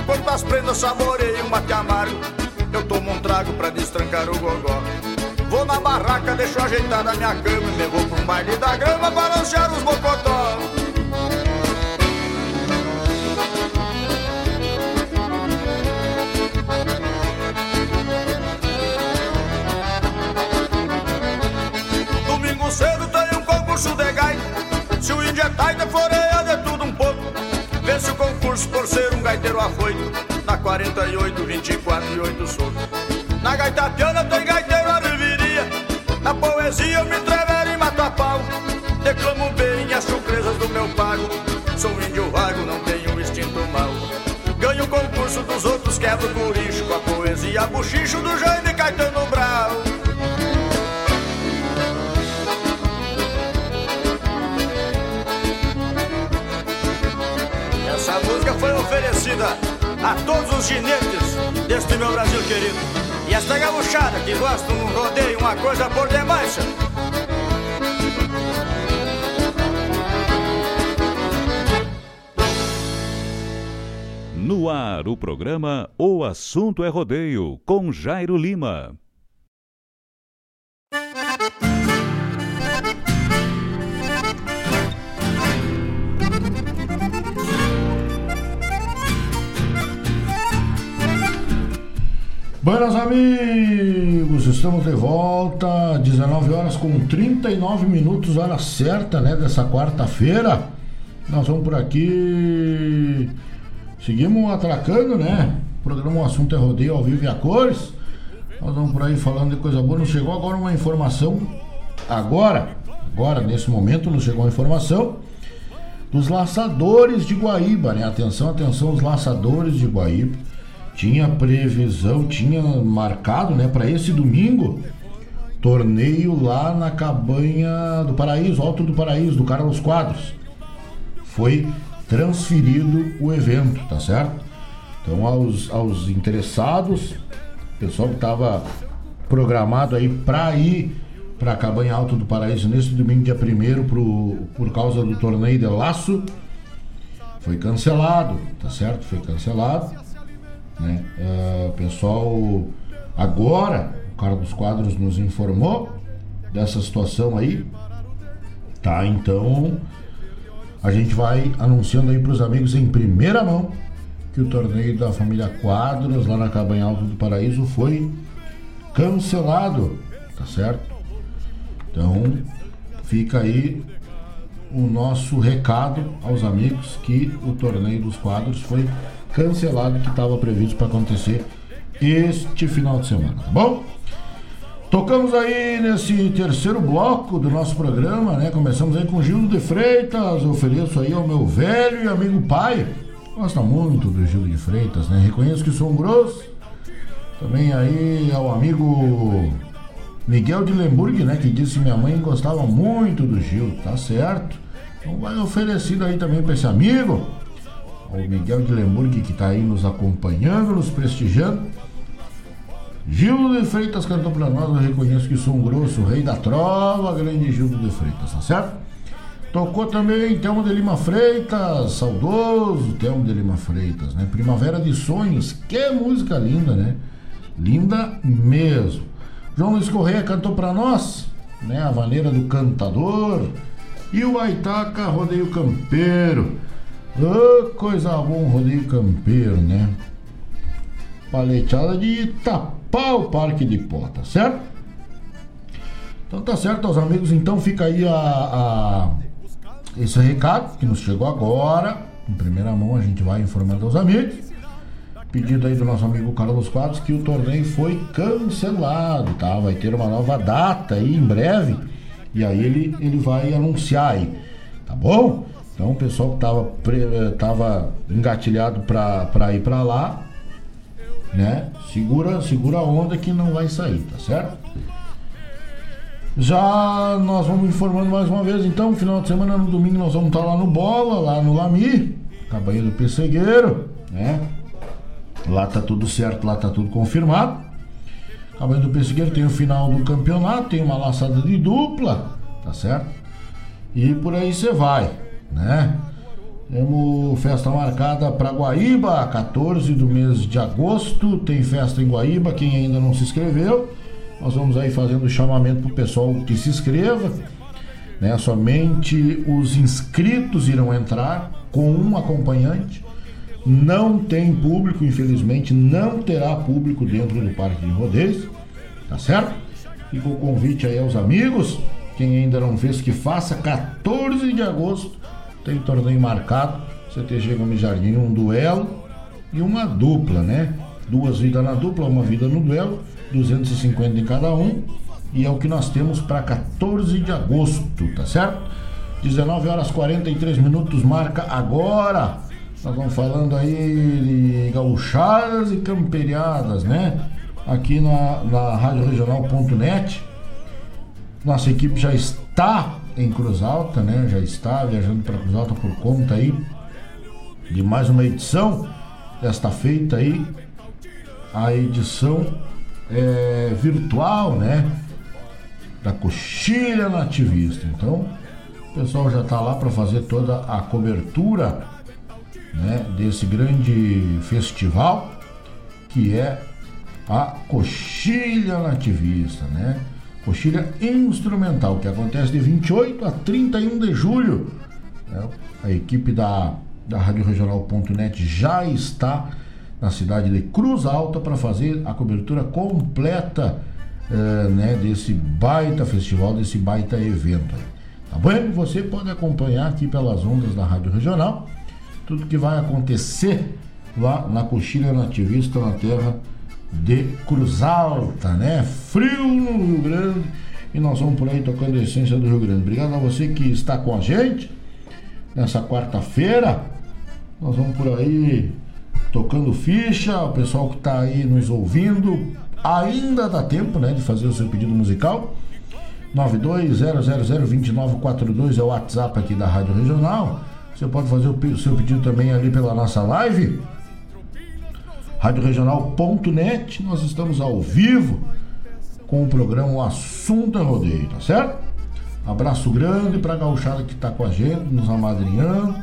Enquanto as prendas saboreiam um mate amargo, eu tomo um trago pra destrancar o gogó. Vou na barraca, deixo ajeitada a minha cama. Me vou um baile da grama, balancear os bocotó. Gaiteiro afoito. Na 48, 24 e 8 solto. Na gaita piana tem gaiteiro a reviria. Na poesia eu me entrever e mato a pau. Declamo bem as surpresas do meu pago. Sou índio vago, não tenho instinto mau. Ganho o concurso dos outros, quebro o curicho. Com a poesia buchicho do Jaime Caetano Brau. A todos os ginetes deste meu Brasil querido. E esta gaúchada que gosta de um rodeio, uma coisa por demais. No ar, o programa O Assunto é Rodeio, com Jairo Lima. Buenas amigos, estamos de volta, 19 horas com 39 minutos, hora certa, né, dessa quarta-feira. Nós vamos por aqui, seguimos atracando, né? O programa O Assunto é Rodeio ao vivo e a cores. Nós vamos por aí falando de coisa boa. Nos chegou agora uma informação, agora, agora nesse momento, nos chegou uma informação dos laçadores de Guaíba, né? Atenção, atenção, os laçadores de Guaíba tinha previsão, tinha marcado, né, para esse domingo, torneio lá na cabanha do Paraíso, Alto do Paraíso, do Carlos Quadros. Foi transferido o evento, tá certo? Então, aos, aos interessados, pessoal que estava programado aí para ir para a cabanha Alto do Paraíso nesse domingo, dia 1 pro, por causa do torneio de laço, foi cancelado, tá certo? Foi cancelado. Né? Uh, pessoal agora, o cara dos quadros nos informou dessa situação aí. Tá, então a gente vai anunciando aí para os amigos em primeira mão que o torneio da família Quadros lá na Cabanha Alto do Paraíso foi cancelado, tá certo? Então fica aí o nosso recado aos amigos que o torneio dos quadros foi cancelado que estava previsto para acontecer este final de semana, tá bom? Tocamos aí nesse terceiro bloco do nosso programa, né? Começamos aí com Gildo de Freitas, eu ofereço aí ao meu velho e amigo pai. Gosta muito do Gildo de Freitas, né? Reconheço que sou um grosso. Também aí ao amigo Miguel de Lemburg, né? Que disse que minha mãe gostava muito do Gildo, tá certo? Então vai oferecido aí também para esse amigo ao Miguel de Lemburg que está aí nos acompanhando, nos prestigiando. Gildo de Freitas cantou para nós, eu reconheço que sou um grosso, rei da trova, grande Gildo de Freitas, tá certo? Tocou também Telmo de Lima Freitas, saudoso Telmo de Lima Freitas, né? Primavera de Sonhos, que música linda, né? Linda mesmo. João Luiz Correia cantou para nós, né? A maneira do cantador. E o Aitaca Rodeio Campeiro. Oh, coisa bom, rodeio campeiro, né? Paleteada de tapar o Parque de tá certo? Então tá certo, aos amigos. Então fica aí a, a, esse recado que nos chegou agora. Em primeira mão a gente vai informando aos amigos. Pedido aí do nosso amigo Carlos Quadros que o torneio foi cancelado, tá? Vai ter uma nova data aí em breve. E aí ele, ele vai anunciar aí, tá bom? Então o pessoal que estava tava engatilhado para ir para lá, né? Segura, segura a onda que não vai sair, tá certo? Já nós vamos informando mais uma vez, então, final de semana, no domingo, nós vamos estar lá no Bola, lá no Lami, Cabanha do Pessegueiro, né? lá tá tudo certo, lá tá tudo confirmado. Cabanha do Pessegueiro tem o final do campeonato, tem uma laçada de dupla, tá certo? E por aí você vai, né? Temos festa marcada para Guaíba, 14 do mês de agosto. Tem festa em Guaíba, quem ainda não se inscreveu. Nós vamos aí fazendo o chamamento para o pessoal que se inscreva. Né? Somente os inscritos irão entrar com um acompanhante. Não tem público, infelizmente, não terá público dentro do Parque de Rodeios. Tá certo? Fica o convite aí aos amigos. Quem ainda não fez, que faça. 14 de agosto tem torneio marcado. CTG Gomes Jardim, um duelo e uma dupla, né? Duas vidas na dupla, uma vida no duelo, 250 em cada um. E é o que nós temos para 14 de agosto, tá certo? 19 horas 43 minutos, marca agora. Nós vamos falando aí de gauchadas e camperiadas, né? Aqui na, na Rádio Regional.net. Nossa equipe já está em Cruz Alta, né? Já está viajando para Cruz Alta por conta aí de mais uma edição desta feita aí, a edição é, virtual, né? Da Coxilha Nativista. Então, o pessoal já está lá para fazer toda a cobertura, né? Desse grande festival que é a Coxilha Nativista, né? Coxilha Instrumental, que acontece de 28 a 31 de julho. É, a equipe da, da Rádio Regional.net já está na cidade de Cruz Alta para fazer a cobertura completa é, né, desse baita festival, desse baita evento. Tá bom? Você pode acompanhar aqui pelas ondas da Rádio Regional tudo que vai acontecer lá na Coxilha Nativista na terra de Cruz Alta, né? Frio no Rio Grande e nós vamos por aí tocando a essência do Rio Grande. Obrigado a você que está com a gente nessa quarta-feira. Nós vamos por aí tocando ficha, o pessoal que está aí nos ouvindo. Ainda dá tempo, né, de fazer o seu pedido musical. 920002942 é o WhatsApp aqui da Rádio Regional. Você pode fazer o seu pedido também ali pela nossa live radioregional.net. Nós estamos ao vivo com o programa O Assunto é Rodeio, tá certo? Abraço grande para a gauchada que está com a gente, nos amadrinhando.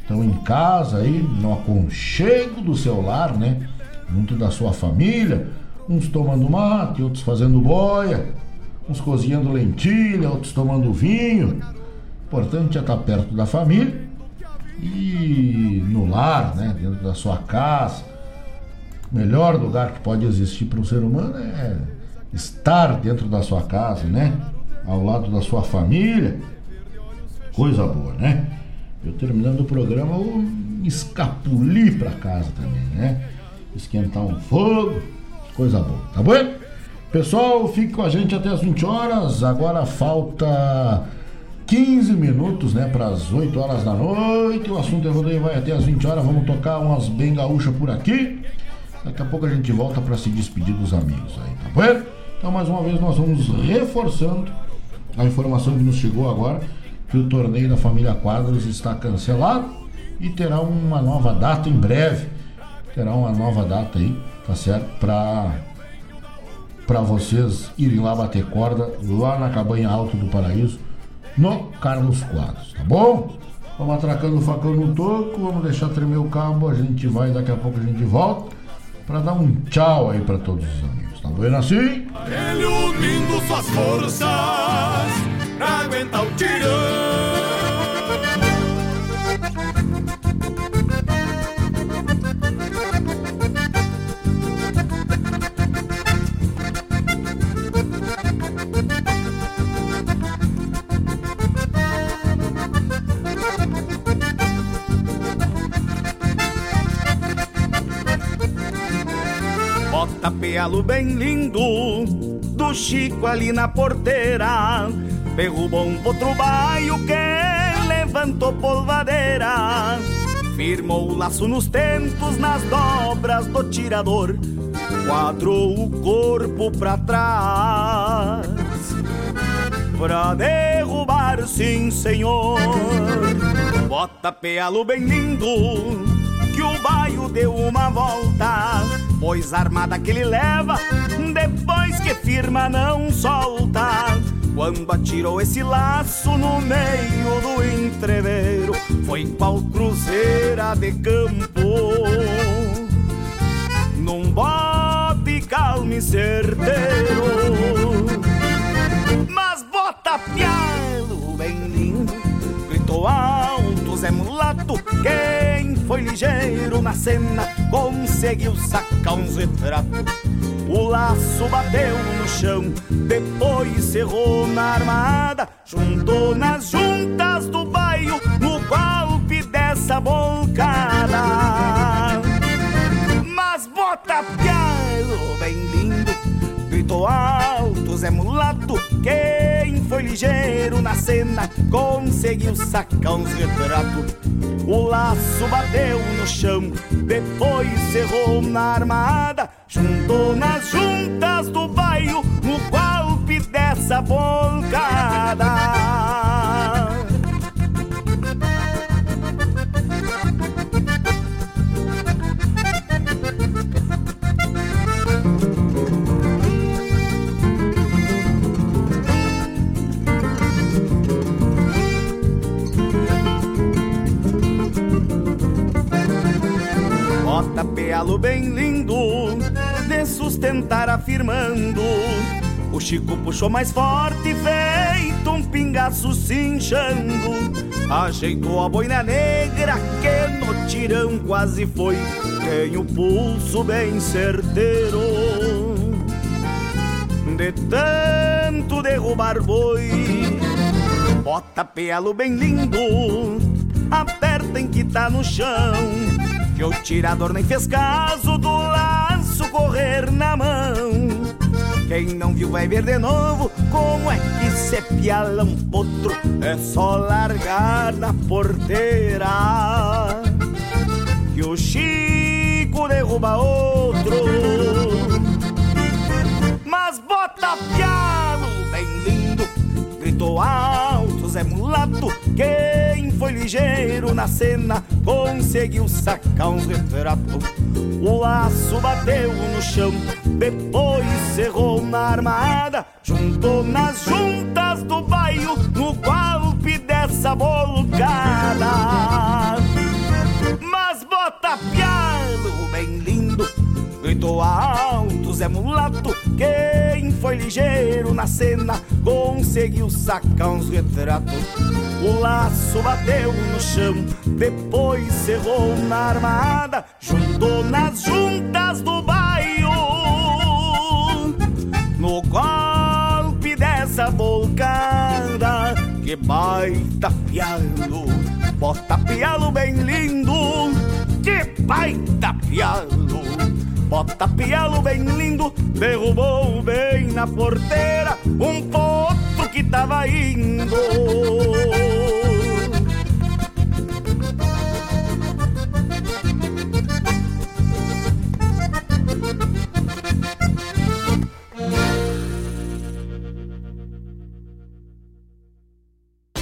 Estão em casa aí, no aconchego do seu lar, né? Junto da sua família. Uns tomando mate, outros fazendo boia. Uns cozinhando lentilha, outros tomando vinho. Importante é estar tá perto da família. E no lar, né? Dentro da sua casa melhor lugar que pode existir para um ser humano é estar dentro da sua casa, né? Ao lado da sua família. Coisa boa, né? Eu terminando o programa, eu escapulir para casa também, né? Esquentar um fogo, coisa boa, tá bom? Pessoal, fique com a gente até as 20 horas. Agora falta 15 minutos, né, para as 8 horas da noite. O assunto é rodeio vai até as 20 horas. Vamos tocar umas bem gaúchas por aqui. Daqui a pouco a gente volta para se despedir dos amigos aí, tá bom? Então, mais uma vez, nós vamos reforçando a informação que nos chegou agora que o torneio da família Quadros está cancelado e terá uma nova data em breve. Terá uma nova data aí, tá certo? Para para vocês irem lá bater corda lá na cabanha Alto do Paraíso, no Carlos Quadros, tá bom? Vamos atracando o facão no toco, vamos deixar tremer o cabo, a gente vai, daqui a pouco a gente volta para dar um tchau aí para todos os amigos. Tá vendo assim? Ele unindo suas forças pra aguentar o tirão. Tapealo bem lindo do Chico ali na porteira. Derrubou um outro baio que levantou polvadeira. Firmou o laço nos tentos, nas dobras do tirador. Quadrou o corpo pra trás. Pra derrubar, sim, senhor. Bota pealo bem lindo que o baio deu uma volta, pois a armada que ele leva, depois que firma não solta. Quando atirou esse laço no meio do entreveiro, foi qual cruzeira de campo. Num bote calmo e certeiro, mas bota pialo bem lindo, gritou alto Zé Mulato, quem foi ligeiro na cena, conseguiu sacar uns retratos. O laço bateu no chão, depois cerrou na armada, juntou nas juntas do baio no golpe dessa bolcada. Mas bota pialo bem lindo, gritou alto Zé quem foi ligeiro na cena, conseguiu sacar uns retratos. O laço bateu no chão, depois cerrou na armada, juntou nas juntas do baio no golpe dessa bolcada. Bota pealo bem lindo, de sustentar afirmando. O Chico puxou mais forte, feito um pingaço cinchando. Ajeitou a boina negra que no tirão quase foi. Tem o pulso bem certeiro. De tanto derrubar boi, bota pealo bem lindo, aperta em que tá no chão. Que o tirador nem fez caso do laço correr na mão. Quem não viu vai ver de novo como é que se piala um potro. É só largar na porteira. Que o Chico derruba outro. Mas bota pialo bem lindo, gritou alto Zé Mulato. Quem foi ligeiro na cena conseguiu sacar uns retratos. O laço bateu no chão, depois cerrou na armada, juntou nas juntas do baio no golpe dessa bolcada. Mas bota pialo bem lindo, gritou alto Zé Mulato. Quem foi ligeiro na cena conseguiu sacar uns retratos. O laço bateu no chão, depois cerrou na armada, juntou nas juntas do baio. No golpe dessa bolcada, que baita pialo, bota pialo bem lindo, que baita pialo. Bota pialo bem lindo, derrubou bem na porteira um potro que tava indo.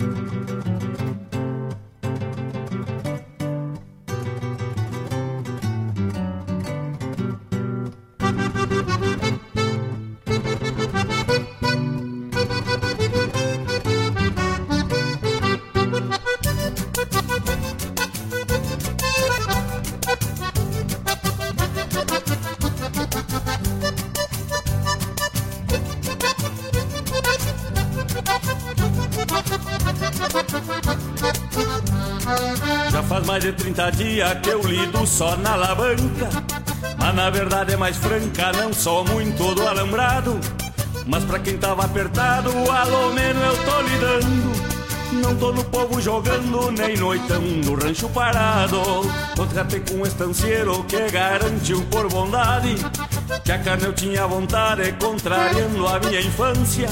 Já faz de 30 dias que eu lido só na alavanca. Mas na verdade é mais franca, não sou muito do alambrado. Mas pra quem tava apertado, alô menos eu tô lidando. Não tô no povo jogando, nem noitão no rancho parado. Contratei com um estancieiro que garantiu por bondade que a carne eu tinha vontade, contrariando a minha infância.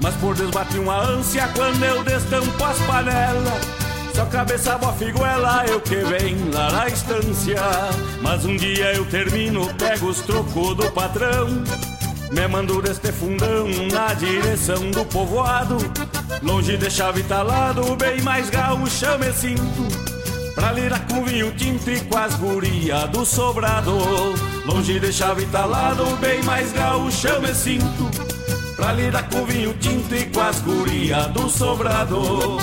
Mas por Deus bati uma ânsia quando eu destampo as panelas. Só cabeça boa figuela, eu que vem lá na estância. Mas um dia eu termino, pego os trocos do patrão. Me mando deste fundão na direção do povoado. Longe de chave talado, bem mais gaúcha me sinto. Pra lidar com vinho tinto e com as guria do sobrado. Longe de chave talado, bem mais gaúcha me sinto. Pra lidar com vinho tinto e com as guria do sobrado.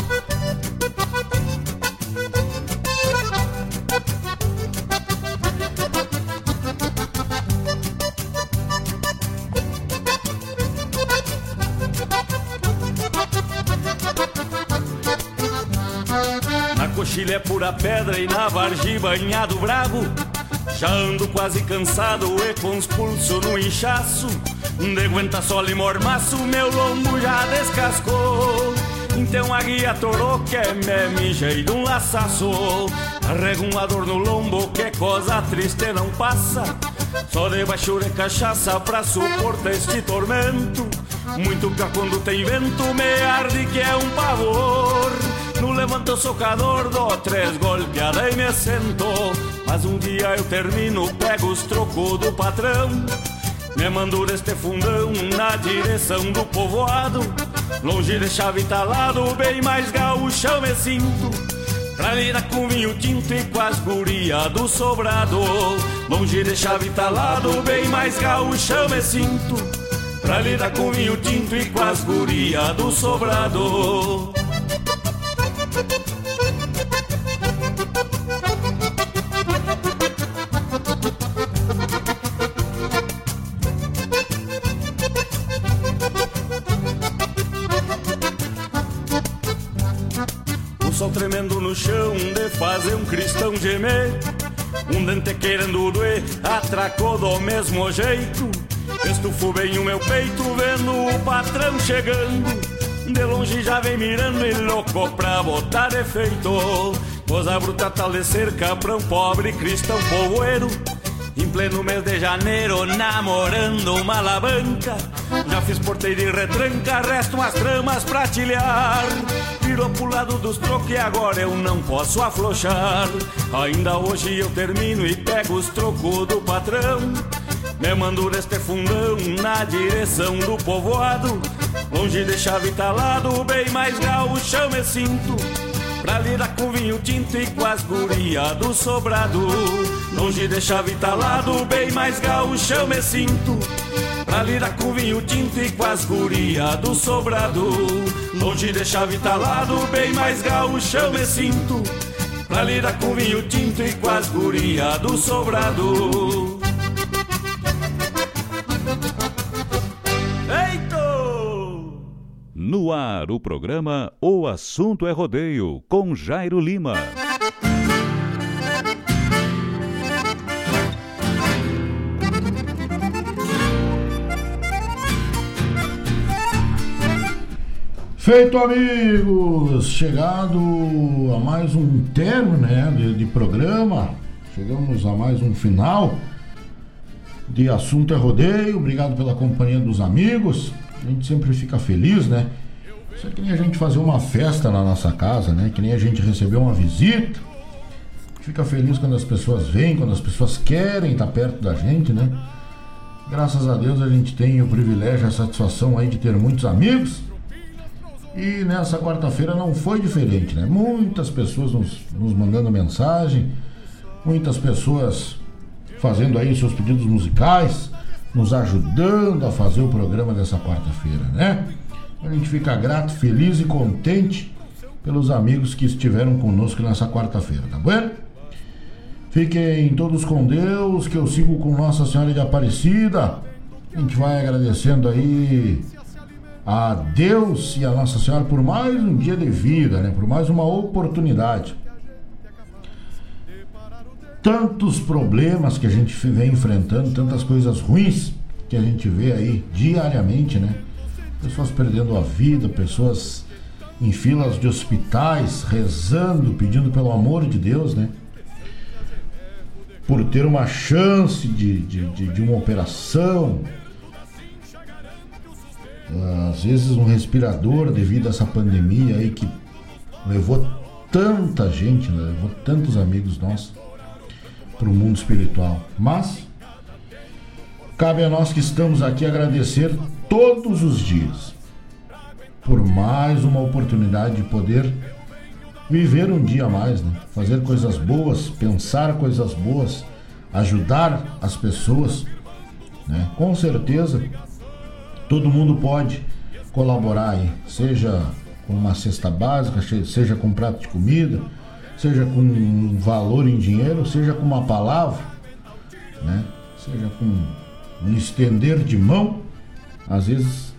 Coxilha é pura pedra e na vargem banhado bravo. Já ando quase cansado e com os pulsos no inchaço. De aguenta sol e mormaço, meu lombo já descascou. Então a guia torou que é me mijei de um laçaço. Arrego uma dor no lombo, que coisa triste não passa. Só de cachaça pra suportar este tormento. Muito pior quando tem vento, me arde que é um pavor levanto socador dou três golpeadas e me sento. Mas um dia eu termino, pego os trocos do patrão Me mando deste fundão na direção do povoado. Longe de chave talado, bem mais gaúcho me sinto. Pra lidar com vinho tinto e com as guria do sobrado. Longe de chave talado, bem mais gaúcho me sinto. Pra lidar com vinho tinto e com as guria do sobrado sol tremendo no chão de fazer um cristão gemer. Um dente querendo doer, atracou do mesmo jeito. Estufo bem o meu peito vendo o patrão chegando De longe já vem mirando e louco pra botar defeito Coisa bruta tal de cerca pra um pobre cristão povoeiro. Em pleno mês de janeiro, namorando uma alavanca. Já fiz porteiro e retranca, restam as tramas pra tilhar. Virou pro lado dos trocos e agora eu não posso afrouxar Ainda hoje eu termino e pego os trocos do patrão. Me mando deste fundão na direção do povoado Longe de chave talado, bem mais gaúcho me sinto. Pra lidar com vinho tinto e com as guria do sobrado. Longe de chave talado, bem mais gaúcho me sinto. Pra lidar com vinho tinto e com as guria do sobrado. Longe de chave talado, bem mais gaúcho me sinto. Pra lidar com vinho tinto e com as guria do sobrado No ar, o programa O Assunto é Rodeio, com Jairo Lima. Feito, amigos! Chegado a mais um termo né, de, de programa, chegamos a mais um final de Assunto é Rodeio. Obrigado pela companhia dos amigos. A gente sempre fica feliz, né? Isso é que nem a gente fazer uma festa na nossa casa, né? Que nem a gente receber uma visita. Fica feliz quando as pessoas vêm, quando as pessoas querem estar perto da gente, né? Graças a Deus a gente tem o privilégio, a satisfação aí de ter muitos amigos. E nessa quarta-feira não foi diferente, né? Muitas pessoas nos, nos mandando mensagem, muitas pessoas fazendo aí seus pedidos musicais, nos ajudando a fazer o programa dessa quarta-feira, né? A gente fica grato, feliz e contente pelos amigos que estiveram conosco nessa quarta-feira, tá bom? Fiquem todos com Deus, que eu sigo com Nossa Senhora de Aparecida. A gente vai agradecendo aí a Deus e a Nossa Senhora por mais um dia de vida, né? Por mais uma oportunidade. Tantos problemas que a gente vem enfrentando, tantas coisas ruins que a gente vê aí diariamente, né? Pessoas perdendo a vida, pessoas em filas de hospitais, rezando, pedindo pelo amor de Deus, né? Por ter uma chance de, de, de, de uma operação, às vezes um respirador devido a essa pandemia aí que levou tanta gente, né? levou tantos amigos nossos para o mundo espiritual. Mas cabe a nós que estamos aqui agradecer todos os dias por mais uma oportunidade de poder viver um dia a mais, né? fazer coisas boas, pensar coisas boas, ajudar as pessoas. Né? Com certeza todo mundo pode colaborar aí, seja com uma cesta básica, seja com um prato de comida, seja com um valor em dinheiro, seja com uma palavra, né? seja com um estender de mão. Às vezes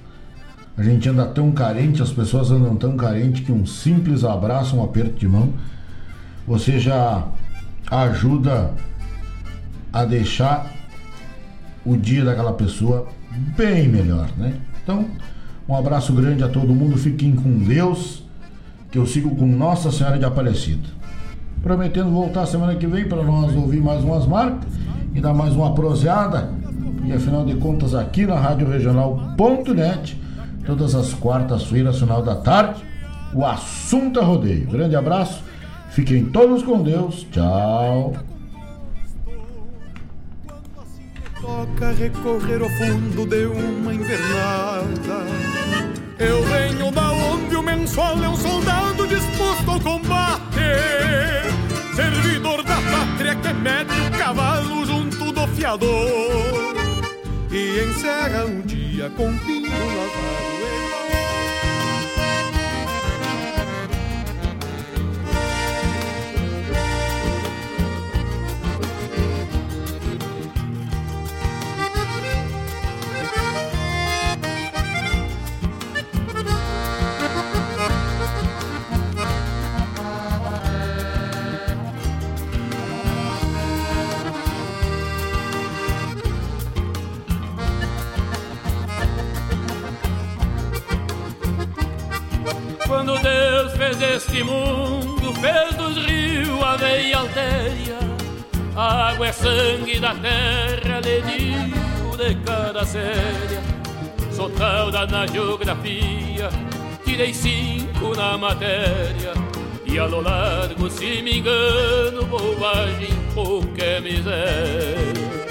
a gente anda tão carente, as pessoas andam tão carente que um simples abraço, um aperto de mão, você já ajuda a deixar o dia daquela pessoa bem melhor, né? Então, um abraço grande a todo mundo, fiquem com Deus, que eu sigo com Nossa Senhora de Aparecida. Prometendo voltar semana que vem para nós ouvir mais umas marcas e dar mais uma proseada. E afinal de contas, aqui na Rádio Regional.net, todas as quartas-feiras, final da tarde, o assunto é rodeio. Grande abraço, fiquem todos com Deus, tchau. Toca recorrer ao fundo de uma invernada. Eu venho da onde o é um soldado disposto ao combate. Servidor da pátria que mete o cavalo junto do fiador. E encerra um dia com pinho lavado. Quando Deus fez este mundo, fez dos rios a veia alteia. A água é sangue da terra, digo de cada séria. Sou talda na geografia, tirei cinco na matéria. E a lo largo, se me engano, bobagem, pouca é miséria.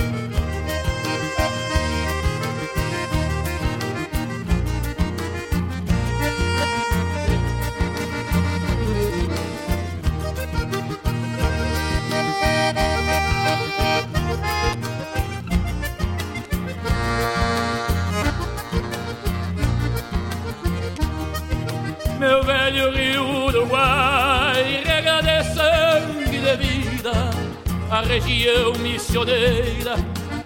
A região missioneira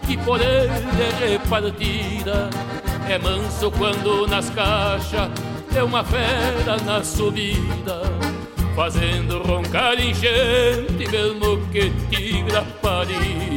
que por ele é repartida. É manso quando nas caixas é uma fera na subida, fazendo roncar enchente mesmo que tigra parida.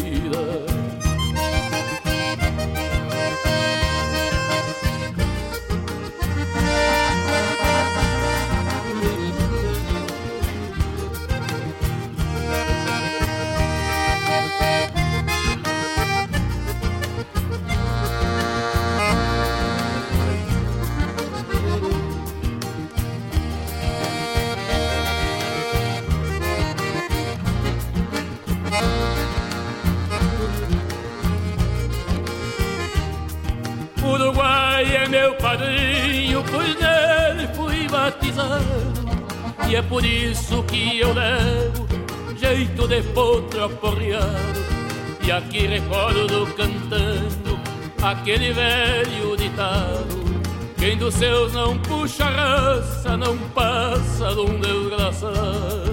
E aqui recordo cantando aquele velho ditado. Quem dos seus não puxa raça, não passa de um desgraçado.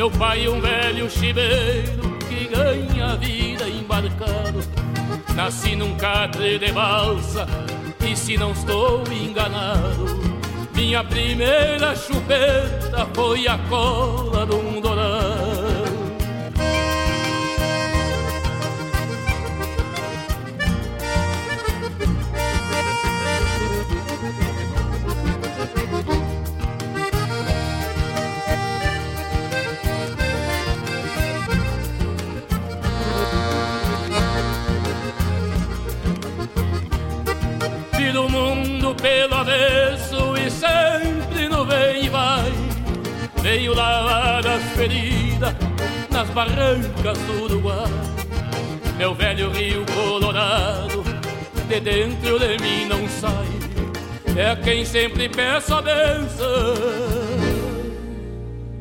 Meu pai, um velho chiveiro que ganha vida embarcado. Nasci num catre de balsa, e se não estou enganado, minha primeira chupeta foi a cola barrancas do Uruguai. Meu velho rio colorado, de dentro de mim não sai. É quem sempre peço a benção